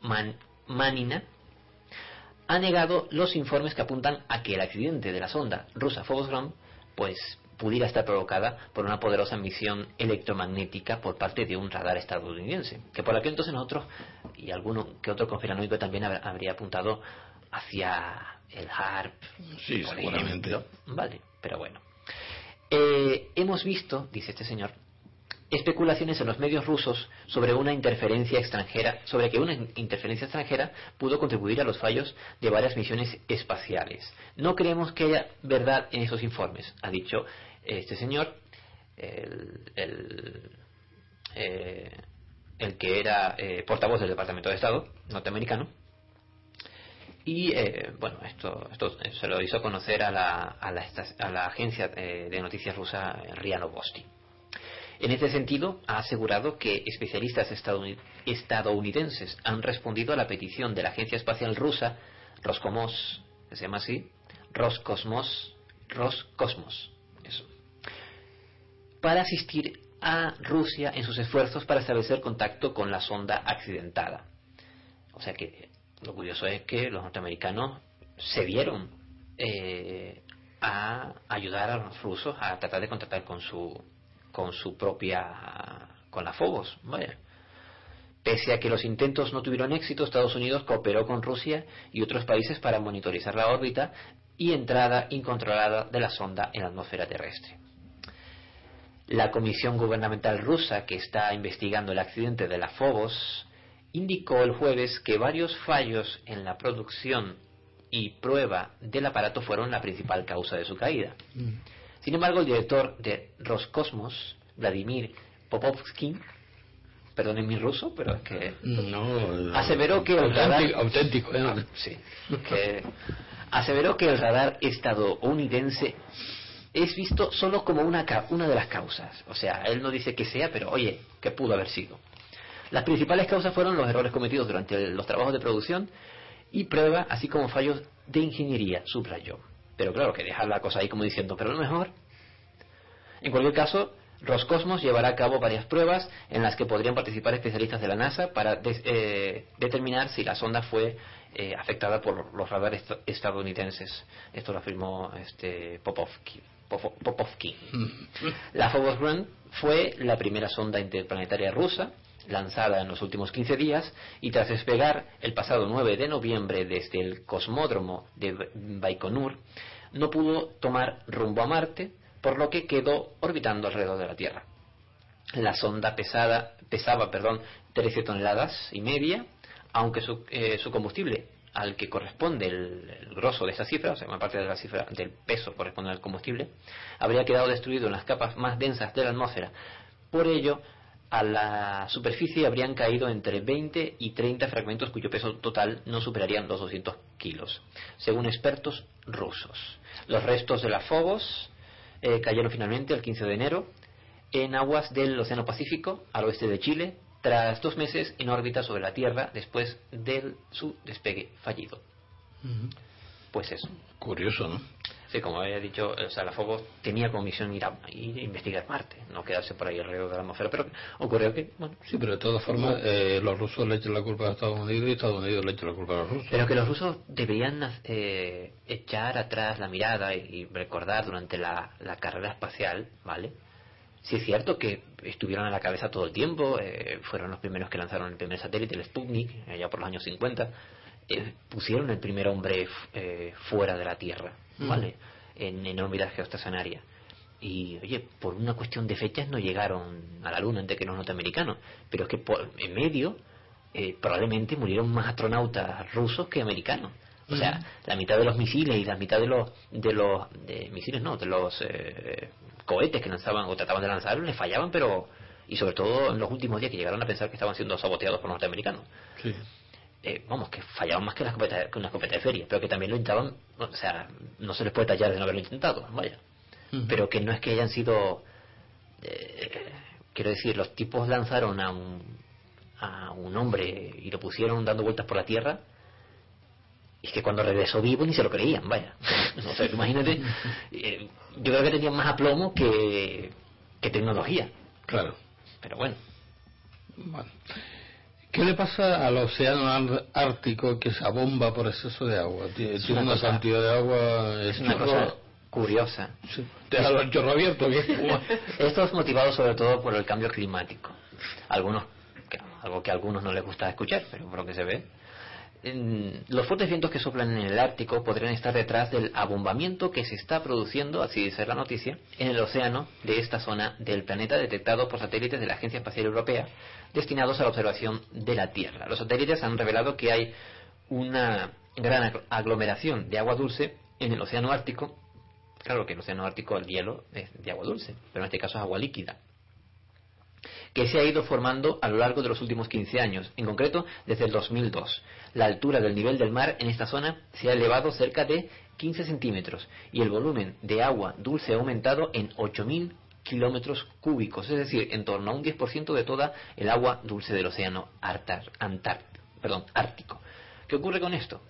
Man- Manina, ha negado los informes que apuntan a que el accidente de la sonda rusa Phobos Ground pues pudiera estar provocada por una poderosa emisión electromagnética por parte de un radar estadounidense, que por aquel entonces nosotros y alguno que otro conspiranoico también hab- habría apuntado hacia el HARP, Sí, seguramente. ejemplo. Vale, pero bueno. Eh, hemos visto, dice este señor, especulaciones en los medios rusos sobre una interferencia extranjera, sobre que una in- interferencia extranjera pudo contribuir a los fallos de varias misiones espaciales. No creemos que haya verdad en esos informes, ha dicho este señor, el, el, eh, que era eh, portavoz del Departamento de Estado norteamericano. Y eh, bueno, esto, esto se lo hizo conocer a la, a la, a la agencia eh, de noticias rusa RIA Novosti. En este sentido, ha asegurado que especialistas estadouni- estadounidenses han respondido a la petición de la agencia espacial rusa Roscosmos, que se llama así, Roscosmos, Roscosmos, eso, para asistir a Rusia en sus esfuerzos para establecer contacto con la sonda accidentada. O sea que lo curioso es que los norteamericanos se dieron eh, a ayudar a los rusos a tratar de contactar con su con su propia con la Phobos, vaya. Pese a que los intentos no tuvieron éxito, Estados Unidos cooperó con Rusia y otros países para monitorizar la órbita y entrada incontrolada de la sonda en la atmósfera terrestre. La comisión gubernamental rusa que está investigando el accidente de la Phobos indicó el jueves que varios fallos en la producción y prueba del aparato fueron la principal causa de su caída. Sin embargo, el director de Roscosmos, Vladimir Popovsky, perdonen mi ruso, pero es que No, aseveró que el radar auténtico, auténtico, ¿eh? Ah, sí, que aseveró que el radar estadounidense es visto solo como una, una de las causas. O sea, él no dice que sea, pero oye, que pudo haber sido. Las principales causas fueron los errores cometidos durante los trabajos de producción y prueba, así como fallos de ingeniería, subrayó. Pero claro, que dejar la cosa ahí como diciendo, pero lo mejor. En cualquier caso, Roscosmos llevará a cabo varias pruebas en las que podrían participar especialistas de la NASA para eh, determinar si la sonda fue eh, afectada por los radares est- estadounidenses. Esto lo afirmó este Popovsky. Popo- Popovsky. La Phobos Run fue la primera sonda interplanetaria rusa lanzada en los últimos 15 días y tras despegar el pasado 9 de noviembre desde el cosmódromo de Ba- Baikonur no pudo tomar rumbo a Marte por lo que quedó orbitando alrededor de la Tierra. La sonda pesada, pesaba perdón, 13 toneladas y media, aunque su, eh, su combustible, al que corresponde el, el grosso de esa cifra, o sea, una parte de la cifra del peso corresponde al combustible, habría quedado destruido en las capas más densas de la atmósfera. Por ello, a la superficie habrían caído entre 20 y 30 fragmentos cuyo peso total no superarían los 200 kilos, según expertos rusos. Los restos de la Phobos eh, cayeron finalmente el 15 de enero en aguas del Océano Pacífico, al oeste de Chile, tras dos meses en órbita sobre la Tierra después de su despegue fallido. Pues eso. Curioso, ¿no? Sí, como había dicho, o sea, la Phobos tenía como misión ir a, ir a investigar Marte, no quedarse por ahí alrededor de la atmósfera, pero ocurrió que, bueno, Sí, pero de todas formas, eh, los rusos le echan la culpa a Estados Unidos y Estados Unidos le echan la culpa a los rusos. Pero que los rusos deberían eh, echar atrás la mirada y, y recordar durante la, la carrera espacial, ¿vale? Sí es cierto que estuvieron a la cabeza todo el tiempo, eh, fueron los primeros que lanzaron el primer satélite, el Sputnik, allá por los años 50, eh, pusieron el primer hombre f- eh, fuera de la Tierra, ¿vale? En, en órbita geoestacionaria. Y, oye, por una cuestión de fechas no llegaron a la Luna antes que los norteamericanos, pero es que por, en medio eh, probablemente murieron más astronautas rusos que americanos. O sea, la mitad de los misiles y la mitad de los de los de misiles no, de los eh, cohetes que lanzaban o trataban de lanzar les fallaban, pero y sobre todo en los últimos días que llegaron a pensar que estaban siendo saboteados por norteamericanos. Sí. Eh, vamos, que fallaban más que una escopeta, que una escopeta de feria, pero que también lo intentaban, o sea, no se les puede tallar de no haberlo intentado, vaya. Pero que no es que hayan sido, eh, quiero decir, los tipos lanzaron a un, a un hombre y lo pusieron dando vueltas por la Tierra, es que cuando regresó vivo ni se lo creían, vaya. o sea, imagínate, eh, yo creo que tenían más aplomo que, que tecnología, Claro. pero bueno. Bueno. ¿Qué le pasa al océano ártico que se abomba por exceso de agua? Tiene, una una cosa- cantidad de agua... Es una cosa curiosa. Sí. Déjalo el chorro abierto. Esto es motivado sobre todo por el cambio climático. Algunos, algo que a algunos no les gusta escuchar, pero por lo que se ve. Los fuertes vientos que soplan en el Ártico podrían estar detrás del abombamiento que se está produciendo, así dice la noticia, en el océano de esta zona del planeta detectado por satélites de la Agencia Espacial Europea destinados a la observación de la Tierra. Los satélites han revelado que hay una gran agl- aglomeración de agua dulce en el océano Ártico. Claro que el océano Ártico, el hielo es de agua dulce, pero en este caso es agua líquida que se ha ido formando a lo largo de los últimos 15 años, en concreto desde el 2002. La altura del nivel del mar en esta zona se ha elevado cerca de 15 centímetros y el volumen de agua dulce ha aumentado en 8.000 kilómetros cúbicos, es decir, en torno a un 10% de toda el agua dulce del océano Artar- Ártico. ¿Qué ocurre con esto?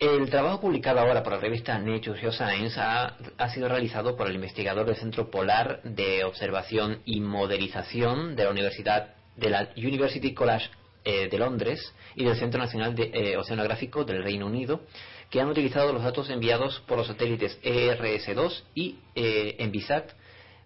El trabajo publicado ahora por la revista Nature Geoscience ha, sido realizado por el investigador del Centro Polar de Observación y Modelización de la Universidad de la University College eh, de Londres y del Centro Nacional de eh, Oceanográfico del Reino Unido, que han utilizado los datos enviados por los satélites ERS-2 y eh, Envisat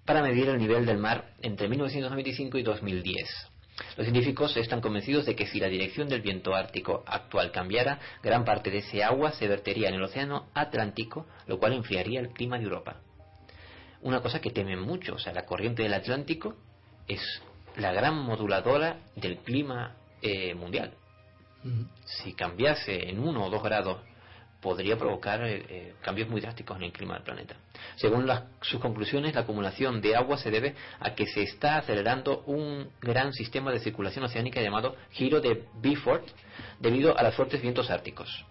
para medir el nivel del mar entre 1995 y 2010. Los científicos están convencidos de que si la dirección del viento ártico actual cambiara, gran parte de ese agua se vertería en el océano Atlántico, lo cual enfriaría el clima de Europa. Una cosa que temen mucho, o sea, la corriente del Atlántico es la gran moduladora del clima eh, mundial. Si cambiase en uno o dos grados podría provocar eh, eh, cambios muy drásticos en el clima del planeta. Según las- sus conclusiones, la acumulación de agua se debe a que se está acelerando un gran sistema de circulación oceánica llamado giro de Beaufort debido a los fuertes vientos árticos.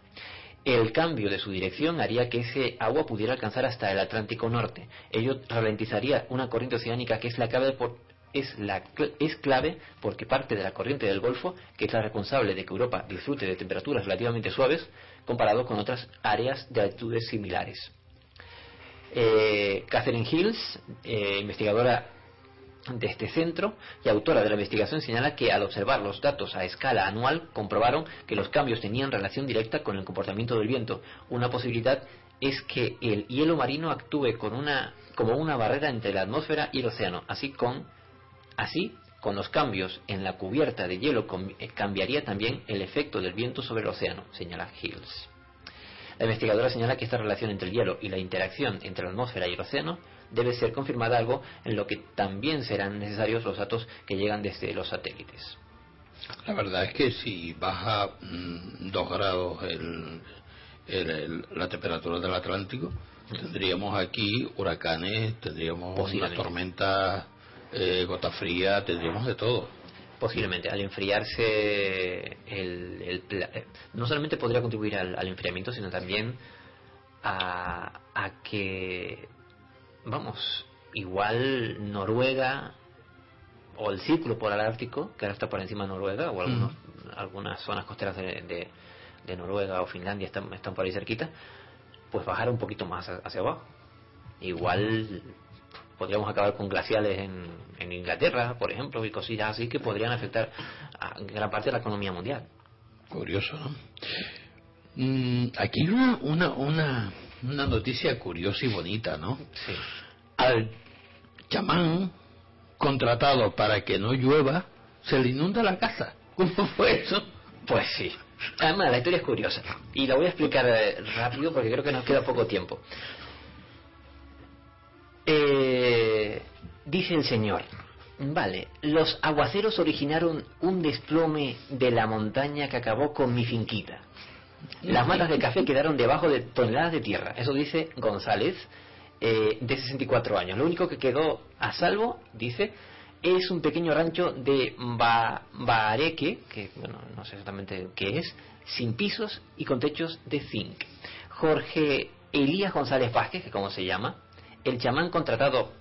El cambio de su dirección haría que ese agua pudiera alcanzar hasta el Atlántico Norte. Ello ralentizaría una corriente oceánica que es la clave por- es, la, es clave porque parte de la corriente del Golfo, que es la responsable de que Europa disfrute de temperaturas relativamente suaves comparado con otras áreas de altitudes similares. Eh, Catherine Hills, eh, investigadora de este centro y autora de la investigación señala que al observar los datos a escala anual comprobaron que los cambios tenían relación directa con el comportamiento del viento. Una posibilidad es que el hielo marino actúe con una, como una barrera entre la atmósfera y el océano, así con Así, con los cambios en la cubierta de hielo eh, cambiaría también el efecto del viento sobre el océano, señala Hills. La investigadora señala que esta relación entre el hielo y la interacción entre la atmósfera y el océano debe ser confirmada algo en lo que también serán necesarios los datos que llegan desde los satélites. La verdad es que si baja mm, dos grados el- el- el- la temperatura del Atlántico, tendríamos aquí huracanes, tendríamos unas tormentas, eh, gota fría, tendríamos de todo. Posiblemente, al enfriarse, el, el pla- eh, no solamente podría contribuir al, al enfriamiento, sino también a, a que, vamos, igual Noruega o el círculo polar ártico, que ahora está por encima de Noruega, o algunos, algunas zonas costeras de, de- de Noruega o Finlandia están, están por ahí cerquita, pues bajar un poquito más ha- hacia abajo. Igual podríamos acabar con glaciales en, en Inglaterra, por ejemplo, y cosillas así que podrían afectar a gran parte de la economía mundial. Curioso, ¿no? Mm, aquí hay una, una, una, una noticia curiosa y bonita, ¿no? Sí. Al chamán contratado para que no llueva, se le inunda la casa. ¿Cómo fue eso? Pues sí. Además, la historia es curiosa. Y la voy a explicar eh, rápido porque creo que nos queda poco tiempo. Eh, dice el señor, vale, los aguaceros originaron un desplome de la montaña que acabó con mi finquita. Las matas de café quedaron debajo de toneladas de tierra. Eso dice González, eh, de 64 años. Lo único que quedó a salvo, dice, es un pequeño rancho de ba que bueno, no sé exactamente qué es, sin pisos y con techos de zinc. Jorge Elías González Vázquez, que como se llama, el chamán contratado,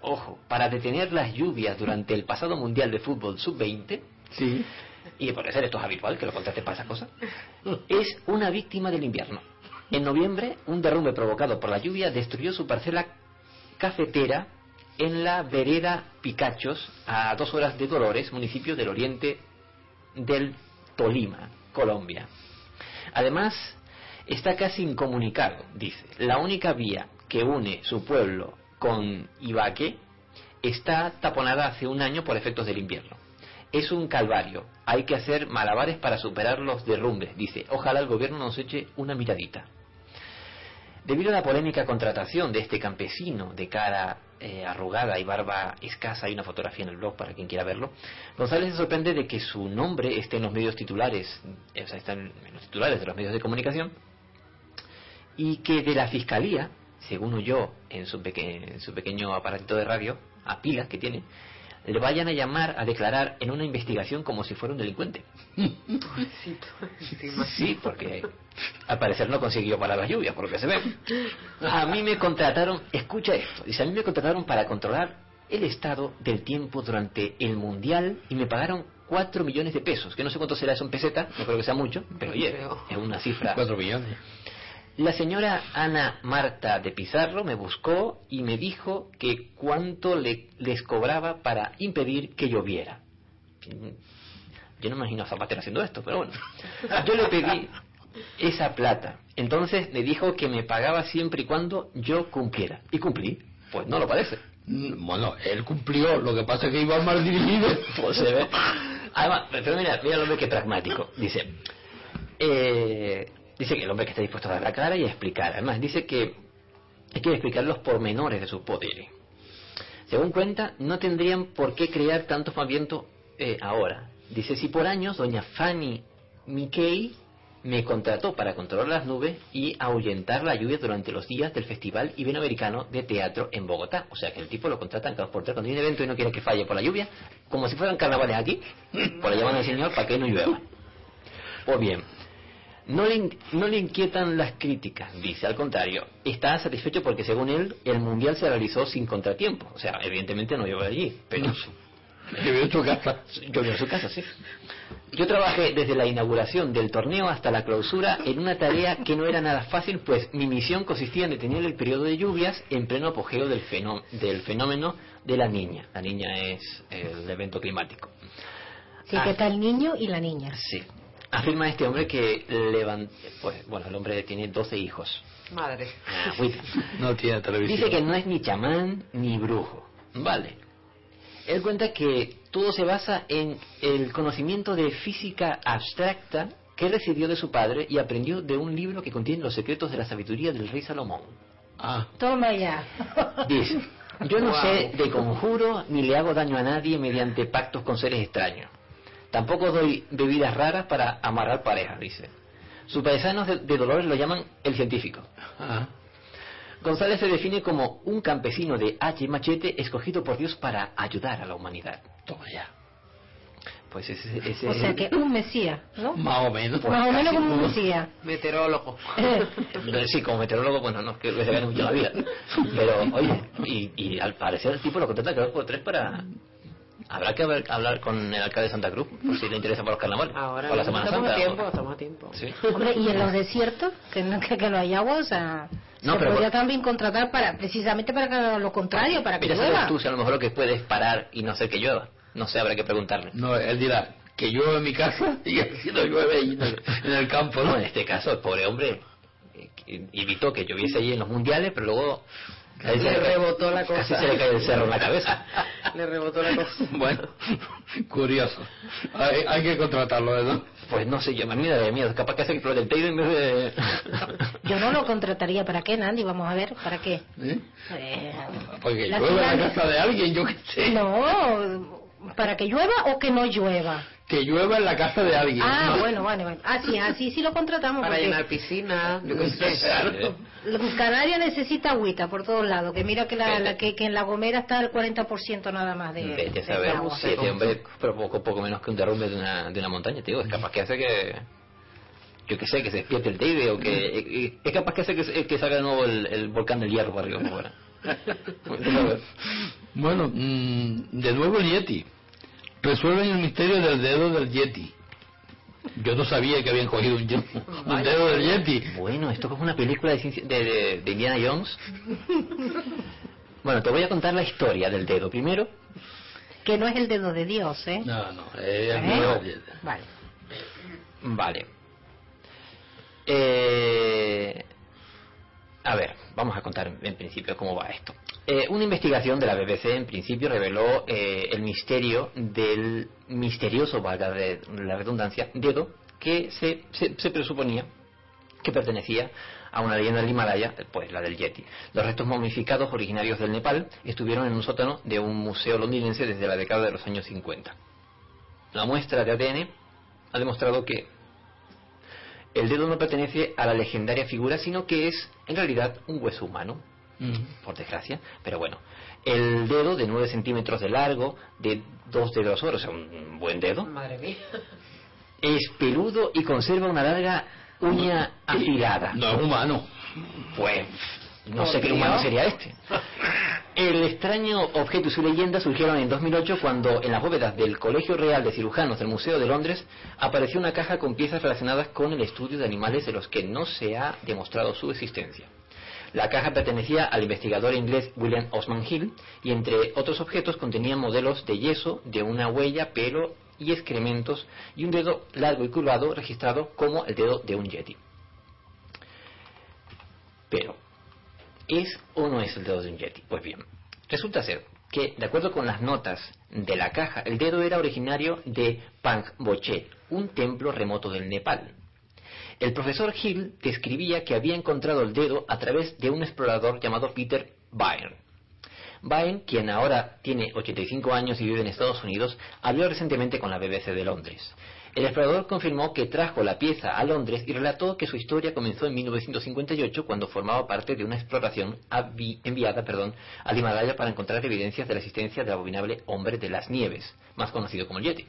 ojo, para detener las lluvias durante el pasado Mundial de Fútbol Sub-20, Sí. y por ser esto es habitual, que lo contraten para esas cosas, es una víctima del invierno. En noviembre, un derrumbe provocado por la lluvia destruyó su parcela cafetera en la vereda Picachos, a dos horas de Dolores, municipio del oriente del Tolima, Colombia. Además, está casi incomunicado, dice. La única vía que une su pueblo con Ibaque está taponada hace un año por efectos del invierno. Es un calvario. Hay que hacer malabares para superar los derrumbes, dice. Ojalá el gobierno nos eche una miradita. Debido a la polémica contratación de este campesino de cara eh, arrugada y barba escasa, hay una fotografía en el blog para quien quiera verlo, González se sorprende de que su nombre esté en los medios titulares, o sea, está en los titulares de los medios de comunicación, y que de la fiscalía, según oyó en su, peque- en su pequeño aparatito de radio, a pilas que tiene, le vayan a llamar a declarar en una investigación como si fuera un delincuente. Sí, porque al parecer no consiguió parar la lluvia, por lo que se ve. A mí me contrataron, escucha esto, dice, a mí me contrataron para controlar el estado del tiempo durante el Mundial y me pagaron 4 millones de pesos, que no sé cuánto será eso en peseta, no creo que sea mucho, pero oye, es una cifra. Cuatro millones. La señora Ana Marta de Pizarro me buscó y me dijo que cuánto le, les cobraba para impedir que lloviera. Yo no me imagino a Zapatero haciendo esto, pero bueno. Yo le pedí esa plata. Entonces me dijo que me pagaba siempre y cuando yo cumpliera. Y cumplí. Pues no lo parece. Bueno, él cumplió, lo que pasa es que iba mal dirigido. Pues se ve. Además, pero mira, mira hombre que pragmático. Dice, eh, dice que el hombre que está dispuesto a dar la cara y a explicar. Además, dice que hay que explicar los pormenores de sus poderes. Según cuenta, no tendrían por qué crear tanto movimiento eh, ahora. Dice, si por años doña Fanny Mickey me contrató para controlar las nubes y ahuyentar la lluvia durante los días del Festival Iberoamericano de Teatro en Bogotá. O sea que el tipo lo contratan cada por tres cuando hay un evento y no quiere que falle por la lluvia, como si fueran carnavales aquí, por la llamada del Señor para que no llueva. O bien, no le, no le inquietan las críticas, dice, al contrario, está satisfecho porque según él el Mundial se realizó sin contratiempo. O sea, evidentemente no llovió allí, pero Que vio tu casa. en su casa, sí. Yo trabajé desde la inauguración del torneo hasta la clausura en una tarea que no era nada fácil, pues mi misión consistía en detener el periodo de lluvias en pleno apogeo del, fenó- del fenómeno de la niña. La niña es el evento climático. Sí, Ah. que está el niño y la niña. Sí. Afirma este hombre que levant... pues, bueno, el hombre tiene 12 hijos. Madre. Ah. No tiene televisión. Dice que no es ni chamán ni brujo. Vale. Él cuenta que todo se basa en el conocimiento de física abstracta que recibió de su padre y aprendió de un libro que contiene los secretos de la sabiduría del rey Salomón. Ah, Toma ya. Dice, yo no Wow. sé de conjuro ni le hago daño a nadie mediante pactos con seres extraños. Tampoco doy bebidas raras para amarrar parejas, dice. Sus paisanos de, de Dolores lo llaman el científico. ah. González se define como un campesino de H machete escogido por Dios para ayudar a la humanidad. Toma ya. Pues ese, ese O sea que un mesías, ¿no? Más o menos. Más o menos como un mesías. Meteorólogo. Sí, como meteorólogo, bueno, no es que se gane mucho la vida. Pero, oye, y, y al parecer el tipo lo contrata cada dos por tres para... Habrá que haber- hablar con el alcalde de Santa Cruz, por si le interesa para los carnavales. Ahora la Semana estamos Santa. a tiempo, o- estamos a tiempo. Sí. Hombre, y en los desiertos, que no, que, que no hay agua, o sea, No, se pero- podría también contratar para, precisamente para que lo contrario, para que llueva. tú si a lo mejor lo que puedes parar y no hacer que llueva. No sé, habrá que preguntarle. No, él dirá que llueve en mi casa y así no llueve en el, en el campo, No, ¿no? en este caso, el pobre hombre eh, que evitó que lloviese allí en los mundiales, pero luego casi Le rebotó la Casi cosa. se le cae el cerro en la cabeza. Le rebotó la cosa. Bueno, curioso. Hay, hay que contratarlo, ¿verdad? Pues no sé, yo me daría miedo. Capaz que hace el teiro en vez de... Yo no lo contrataría. ¿Para qué, Nandi? Vamos a ver, ¿para qué? ¿Eh? Eh, Porque La llueve en la casa de alguien, yo qué sé. no, ¿para que llueva o que no llueva? Que llueva en la casa de alguien. Ah, ¿no? bueno, vale, vale. Ah, sí, así sí lo contratamos. Para llenar piscina, yo qué sé. Canarias necesita agüita por todos lados. Que mira que, la, la- que, que en La Gomera está el 40% nada más de, Vete de saber agua. si este hombre provocó poco menos que un derrumbe de una, de una montaña, te digo. Es capaz que hace que... Yo que sé, que se despierte el Teide o que... Es capaz que hace que, que salga de nuevo el, el volcán del hierro para arriba. Bueno, mm, de nuevo el Yeti. Resuelven el misterio del dedo del Yeti. Yo no sabía que habían cogido un, dedo del Yeti. Bueno, esto es una película de, ciencia- de, de- de Indiana Jones. Bueno, te voy a contar la historia del dedo. Primero, Que no es el dedo de Dios, ¿eh? No, no, es el ¿Eh? dedo del Yeti. Vale. Vale. Eh, a ver, vamos a contar en principio cómo va esto. Eh, una investigación de la BBC en principio reveló eh, el misterio del misterioso, valga de- la redundancia, dedo que se, se, se presuponía que pertenecía a una leyenda del Himalaya, pues la del Yeti. Los restos momificados originarios del Nepal estuvieron en un sótano de un museo londinense desde la década de los años 50. La muestra de ADN ha demostrado que el dedo no pertenece a la legendaria figura, sino que es en realidad un hueso humano, Mm. por desgracia. Pero bueno, el dedo de 9 centímetros de largo, de 2 de grosor, o sea, un buen dedo, Madre mía. es peludo y conserva una larga uña afilada. No es humano. Pues no sé qué humano sería este. El extraño objeto y su leyenda surgieron en 2008 cuando en las bóvedas del Colegio Real de Cirujanos del Museo de Londres apareció una caja con piezas relacionadas con el estudio de animales de los que no se ha demostrado su existencia. La caja pertenecía al investigador inglés William Osman Hill y entre otros objetos contenía modelos de yeso de una huella, pelo y excrementos y un dedo largo y curvado registrado como el dedo de un yeti. Pero, ¿es o no es el dedo de un yeti? Pues bien, Resulta ser que, de acuerdo con las notas de la caja, el dedo era originario de Pangboche, un templo remoto del Nepal. El profesor Hill describía que había encontrado el dedo a través de un explorador llamado Peter Byrne. Byrne, quien ahora tiene 85 años y vive en Estados Unidos, habló recientemente con la BBC de Londres. El explorador confirmó que trajo la pieza a Londres y relató que su historia comenzó en 1958 cuando formaba parte de una exploración enviada perdón, al Himalaya para encontrar evidencias de la existencia del abominable hombre de las nieves, más conocido como el Yeti.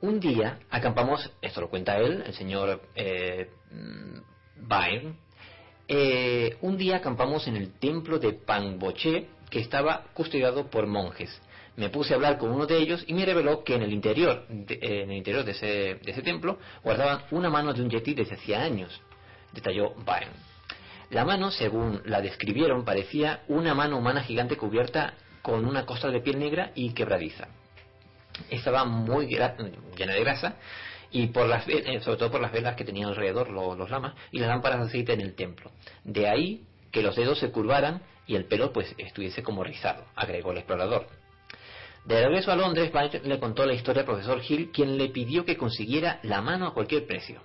Un día acampamos, esto lo cuenta él, el señor eh, mm, eh, un día acampamos en el templo de Pangboche, que estaba custodiado por monjes. Me puse a hablar con uno de ellos y me reveló que en el interior de, eh, en el interior de ese, de ese templo guardaban una mano de un yeti desde hacía años, detalló Byrne. La mano, según la describieron, parecía una mano humana gigante cubierta con una costra de piel negra y quebradiza. Estaba muy llena de grasa y por las eh, sobre todo por las velas que tenían alrededor lo- los lamas y las lámparas de aceite en el templo. De ahí que los dedos se curvaran y el pelo pues estuviese como rizado, agregó el explorador. De regreso a Londres, Byrne le contó la historia al profesor Hill, quien le pidió que consiguiera la mano a cualquier precio.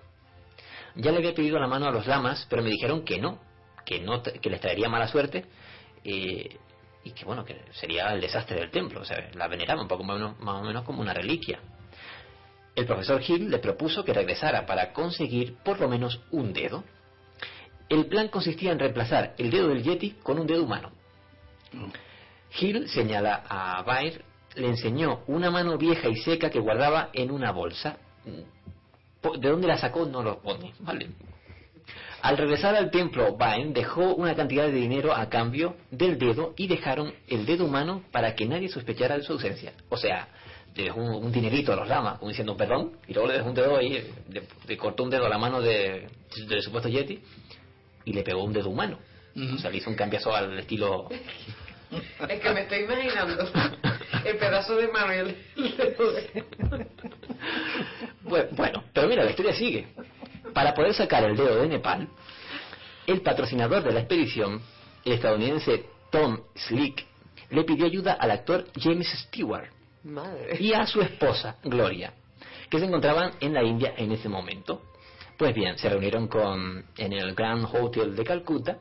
Ya le había pedido la mano a los lamas, pero me dijeron que no, que no, que les traería mala suerte eh, y que bueno, que sería el desastre del templo, o sea, la veneraba un poco más o menos, más o menos como una reliquia. El profesor Hill le propuso que regresara para conseguir por lo menos un dedo. El plan consistía en reemplazar el dedo del Yeti con un dedo humano. Hill señala a Baer, le enseñó una mano vieja y seca que guardaba en una bolsa. Po- ¿De dónde la sacó? No lo pone, ¿vale? Al regresar al templo, Baen dejó una cantidad de dinero a cambio del dedo y dejaron el dedo humano para que nadie sospechara de su ausencia. O sea, le dejó un, un dinerito a los lamas, como diciendo perdón, y luego le dejó un dedo ahí, le, le cortó un dedo a la mano de- del supuesto Yeti y le pegó un dedo humano. O sea, le hizo un cambiazo al estilo Es que me estoy imaginando el pedazo de mano y el dedo de- Bu- Bueno, pero mira, la historia sigue. Para poder sacar el dedo de Nepal, el patrocinador de la expedición, el estadounidense Tom Slick, le pidió ayuda al actor James Stewart Madre. y a su esposa, Gloria, que se encontraban en la India en ese momento. Pues bien, se reunieron con, en el Grand Hotel de Calcuta.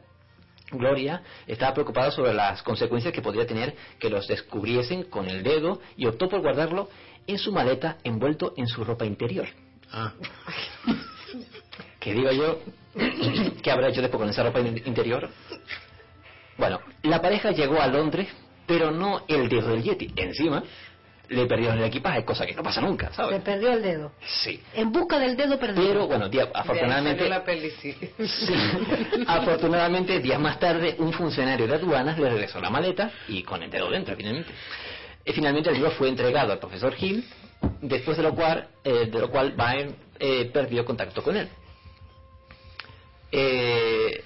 Gloria estaba preocupada sobre las consecuencias que podría tener que los descubriesen con el dedo y optó por guardarlo en su maleta envuelto en su ropa interior. Ah, Que digo yo, ¿qué habrá hecho después con esa ropa in- interior? Bueno, la pareja llegó a Londres, pero no el dedo del Yeti. Encima, le perdieron el equipaje, cosa que no pasa nunca, Se ¿sabes? perdió el dedo. Sí. En busca del dedo perdido. Pero bueno, día- afortunadamente, la peli, sí. Sí. afortunadamente, días más tarde, un funcionario de aduanas le regresó la maleta y con el dedo dentro, finalmente. Y finalmente el libro fue entregado al profesor Hill, después de lo cual, eh, de lo cual Byrne eh, perdió contacto con él. Eh,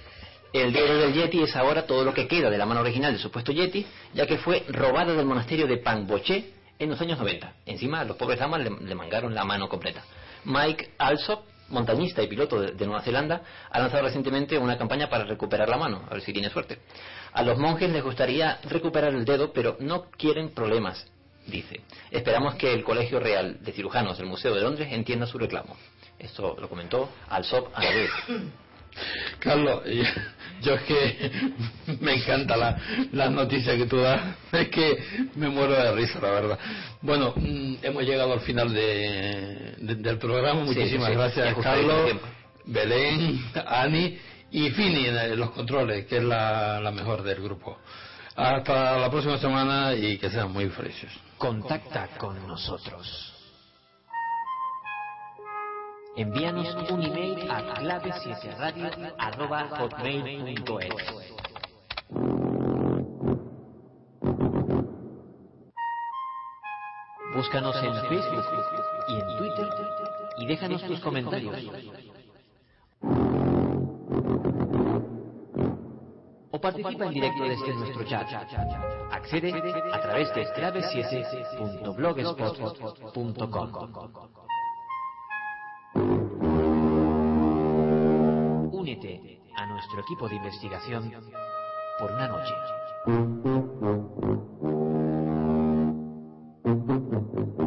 el dedo del Yeti es ahora todo lo que queda de la mano original del supuesto Yeti, ya que fue robada del monasterio de Pangboche en los años 90. Encima, los pobres damas le, le mangaron la mano completa. Mike Alsop, montañista y piloto de, de Nueva Zelanda, ha lanzado recientemente una campaña para recuperar la mano, a ver si tiene suerte. A los monjes les gustaría recuperar el dedo, pero no quieren problemas, dice. Esperamos que el Colegio Real de Cirujanos del Museo de Londres entienda su reclamo. Esto lo comentó Alsop a la vez. Carlos, yo, yo es que me encanta la, las noticias que tú das, es que me muero de risa, la verdad. Bueno, mm, hemos llegado al final de, de- del programa, muchísimas sí, sí. gracias Carlos. Belén, Ani y Fini en los controles, que es la, la mejor del grupo. Hasta la próxima semana y que sean muy frescos. Contacta con nosotros. Envíanos un email a clave7radio.hotmail.es Búscanos en Facebook y en Twitter y déjanos tus comentarios. O participa en directo desde nuestro chat. Accede a través de clave7.blogspot.com. Únete a nuestro equipo de investigación por una noche.